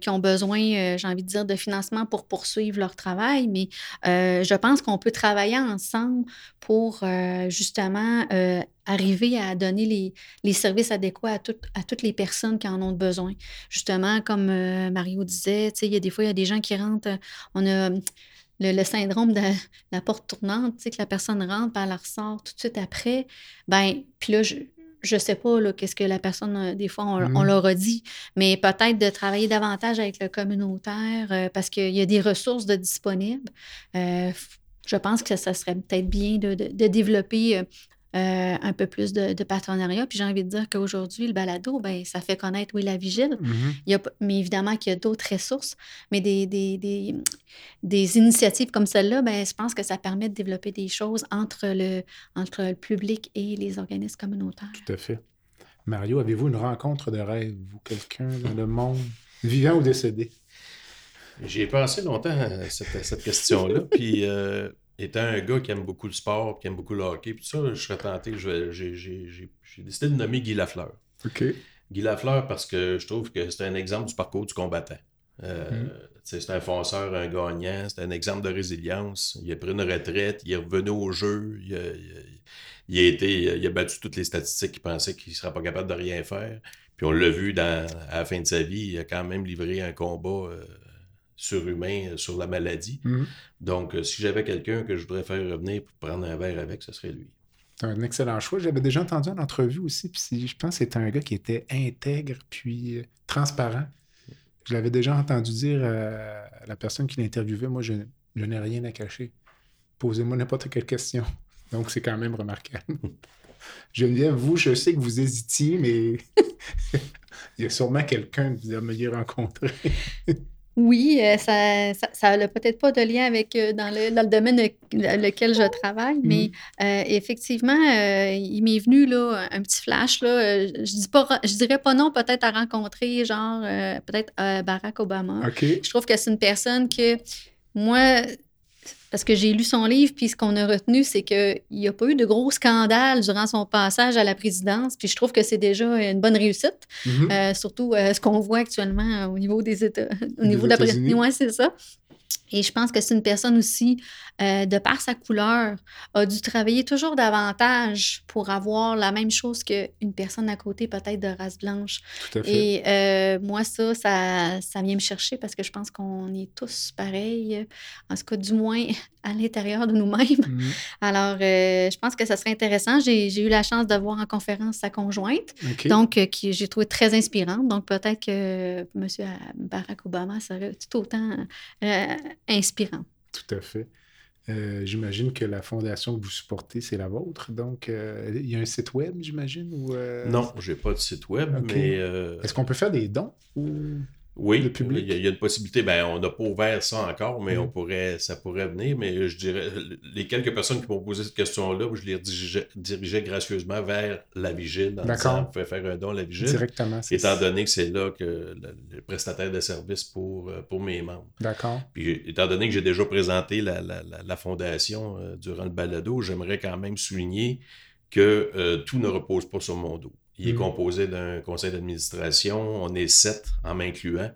qui ont besoin, j'ai envie de dire, de financement pour poursuivre leur travail, mais je pense qu'on peut travailler ensemble pour justement arriver à donner les, services adéquats à, à, toutes les personnes qui en ont besoin. Justement, comme euh, Mario disait, il y a des fois, il y a des gens qui rentrent, euh, on a le, syndrome de la porte tournante, que la personne rentre, puis elle ressort tout de suite après. Ben, puis là, je, je sais pas qu'est-ce que la personne, euh, des fois, on, mmh. leur a dit, mais peut-être de travailler davantage avec le communautaire parce qu'il y a des ressources de disponibles. je pense que ça, serait peut-être bien de, de développer euh, un peu plus de, partenariat. Puis j'ai envie de dire qu'aujourd'hui, le balado, ben, ça fait connaître, oui, la vigile. Mm-hmm. il y a, mais évidemment qu'il y a d'autres ressources. Mais des, des, des, des initiatives comme celle-là, ben, je pense que ça permet de développer des choses entre le, entre le public et les organismes communautaires. Tout à fait. Mario, avez-vous une rencontre de rêve ou quelqu'un dans le monde, vivant ou décédé? J'y ai pensé longtemps à cette, cette question-là. <laughs> puis euh, étant un gars qui aime beaucoup le sport, qui aime beaucoup le hockey, puis ça, je serais tenté, j'ai décidé de nommer Guy Lafleur. OK. Guy Lafleur parce que je trouve que c'est un exemple du parcours du combattant. Euh, mm. C'est un fonceur, un gagnant, c'est un exemple de résilience. Il a pris une retraite, il est revenu au jeu, il a, il a, été, il a battu toutes les statistiques qu'il pensait qu'il ne serait pas capable de rien faire. Puis on l'a vu dans, à la fin de sa vie, il a quand même livré un combat euh, surhumain euh, sur la maladie. Mhm. Donc, euh, si j'avais quelqu'un que je voudrais faire revenir pour prendre un verre avec, ce serait lui. C'est un excellent choix. J'avais déjà entendu en entrevue aussi, puis je pense que c'était un gars qui était intègre puis euh, transparent. Je l'avais déjà entendu dire à la personne qui l'interviewait, moi, je, n'ai rien à cacher. posez-moi n'importe quelle question. <laughs> Donc, c'est quand même remarquable. <laughs> Geneviève, vous, je sais que vous hésitiez, mais <laughs> il y a sûrement quelqu'un que vous aimeriez rencontrer. Oui, euh, ça n'a peut-être pas de lien avec euh, dans, le, dans le domaine lequel je travaille, mais mm. euh, effectivement, il m'est venu là, un petit flash. Là, je dis pas je dirais pas non peut-être à rencontrer genre peut-être Barack Obama. Je trouve que c'est une personne que moi, parce que j'ai lu son livre, puis ce qu'on a retenu, c'est qu'il n'y a pas eu de gros scandales durant son passage à la présidence. Puis je trouve que c'est déjà une bonne réussite, mm-hmm. euh, surtout euh, ce qu'on voit actuellement au niveau des États, au niveau de la présidence. Oui, c'est ça. Et je pense que c'est une personne aussi, euh, de par sa couleur, a dû travailler toujours davantage pour avoir la même chose qu'une personne à côté, peut-être de race blanche. Tout à fait. Et euh, moi, ça, ça, ça, vient me chercher parce que je pense qu'on est tous pareils, en tout cas, du moins à l'intérieur de nous-mêmes. Mm-hmm. Alors, euh, je pense que ça serait intéressant. J'ai eu la chance de voir en conférence sa conjointe, donc, qui j'ai trouvé très inspirante. Donc, peut-être que M. Barack Obama serait tout autant inspirant. Tout à fait. Euh, j'imagine que la fondation que vous supportez, c'est la vôtre. Donc, euh, il y a un site web, j'imagine? Ou, euh... Non, j'ai pas de site web, mais... Euh, Est-ce qu'on peut faire des dons? Ou... Oui, il y, a une possibilité. Ben, on n'a pas ouvert ça encore, mais on mm. pourrait, ça pourrait venir. Mais je dirais, les quelques personnes qui m'ont posé cette question-là, je les dirigeais, gracieusement vers la vigile. D'accord. On pouvait faire un don à la vigile. Directement. Étant donné que c'est là que le, prestataire de service pour, euh, pour mes membres. D'accord. Puis étant donné que j'ai déjà présenté la, la, fondation euh, durant le balado, j'aimerais quand même souligner que euh, tout ne repose pas sur mon dos. Il est mm. composé d'un conseil d'administration. On est sept en m'incluant.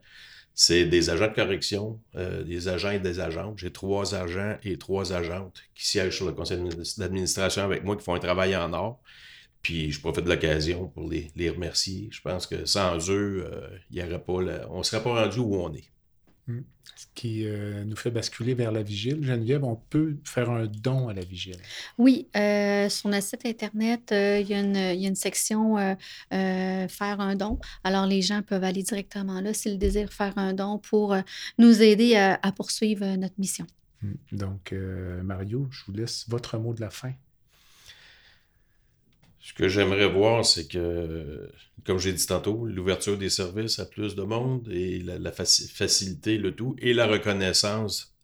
C'est des agents de correction, euh, des agents et des agentes. J'ai trois agents et trois agentes qui siègent sur le conseil d'administration avec moi, qui font un travail en or. Puis je profite de l'occasion pour les, remercier. Je pense que sans eux, euh, il y aurait pas on ne serait pas rendu où on est. Mm ce qui euh, nous fait basculer vers la vigile. Geneviève, on peut faire un don à la vigile. Oui, euh, sur notre site Internet, euh, il, y a une, section Faire un don. Alors, les gens peuvent aller directement là s'ils désirent faire un don pour nous aider à poursuivre notre mission. Hmm. Donc, Mario, je vous laisse votre mot de la fin. Ce que j'aimerais voir, c'est que, comme j'ai dit tantôt, l'ouverture des services à plus de monde et la, facilité, le tout, et la reconnaissance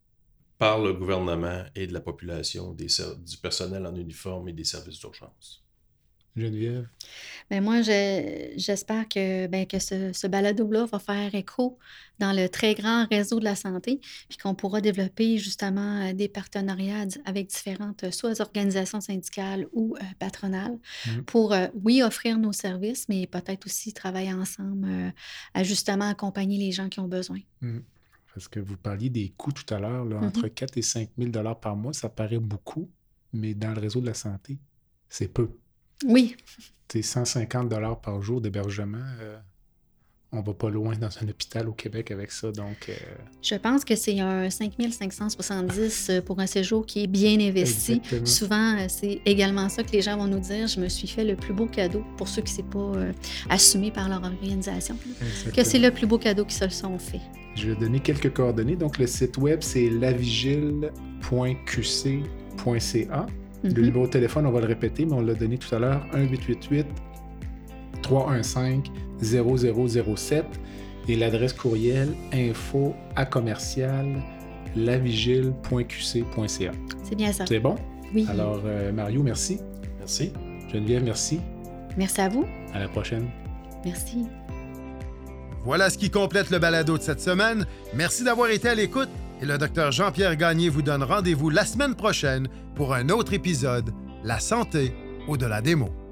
par le gouvernement et de la population du personnel en uniforme et des services d'urgence. Geneviève? Bien, moi, j'espère que, ben, que ce, ce balado-là va faire écho dans le très grand réseau de la santé, puis qu'on pourra développer justement euh, des partenariats avec différentes, euh, soit organisations syndicales ou euh, patronales, mmh. pour, oui, offrir nos services, mais peut-être aussi travailler ensemble à justement accompagner les gens qui ont besoin. Mmh. Parce que vous parliez des coûts tout à l'heure, mmh entre 4 et 5 000 par mois, ça paraît beaucoup, mais dans le réseau de la santé, c'est peu. Oui. C'est 150 dollars par jour d'hébergement. Euh, on va pas loin dans un hôpital au Québec avec ça, donc... Euh, Je pense que c'est un 5570 euh, pour un séjour qui est bien investi. Souvent, c'est également ça que les gens vont nous dire. Je me suis fait le plus beau cadeau pour ceux qui ne pas assumé par leur organisation. Que c'est le plus beau cadeau qui se sont fait. Je vais donner quelques coordonnées. Donc, le site web, c'est lavigile.qc.ca. Le mhm. numéro de téléphone, on va le répéter, mais on l'a donné tout à l'heure, 1888 315 0007 et l'adresse courriel info à commercial lavigile.qc.ca. C'est bien ça. C'est bon? Oui. Alors, euh, Mario, merci. Merci. Geneviève, merci. Merci à vous. À la prochaine. Merci. Voilà ce qui complète le balado de cette semaine. Merci d'avoir été à l'écoute et le docteur Jean-Pierre Gagné vous donne rendez-vous la semaine prochaine pour un autre épisode La santé au-delà des mots.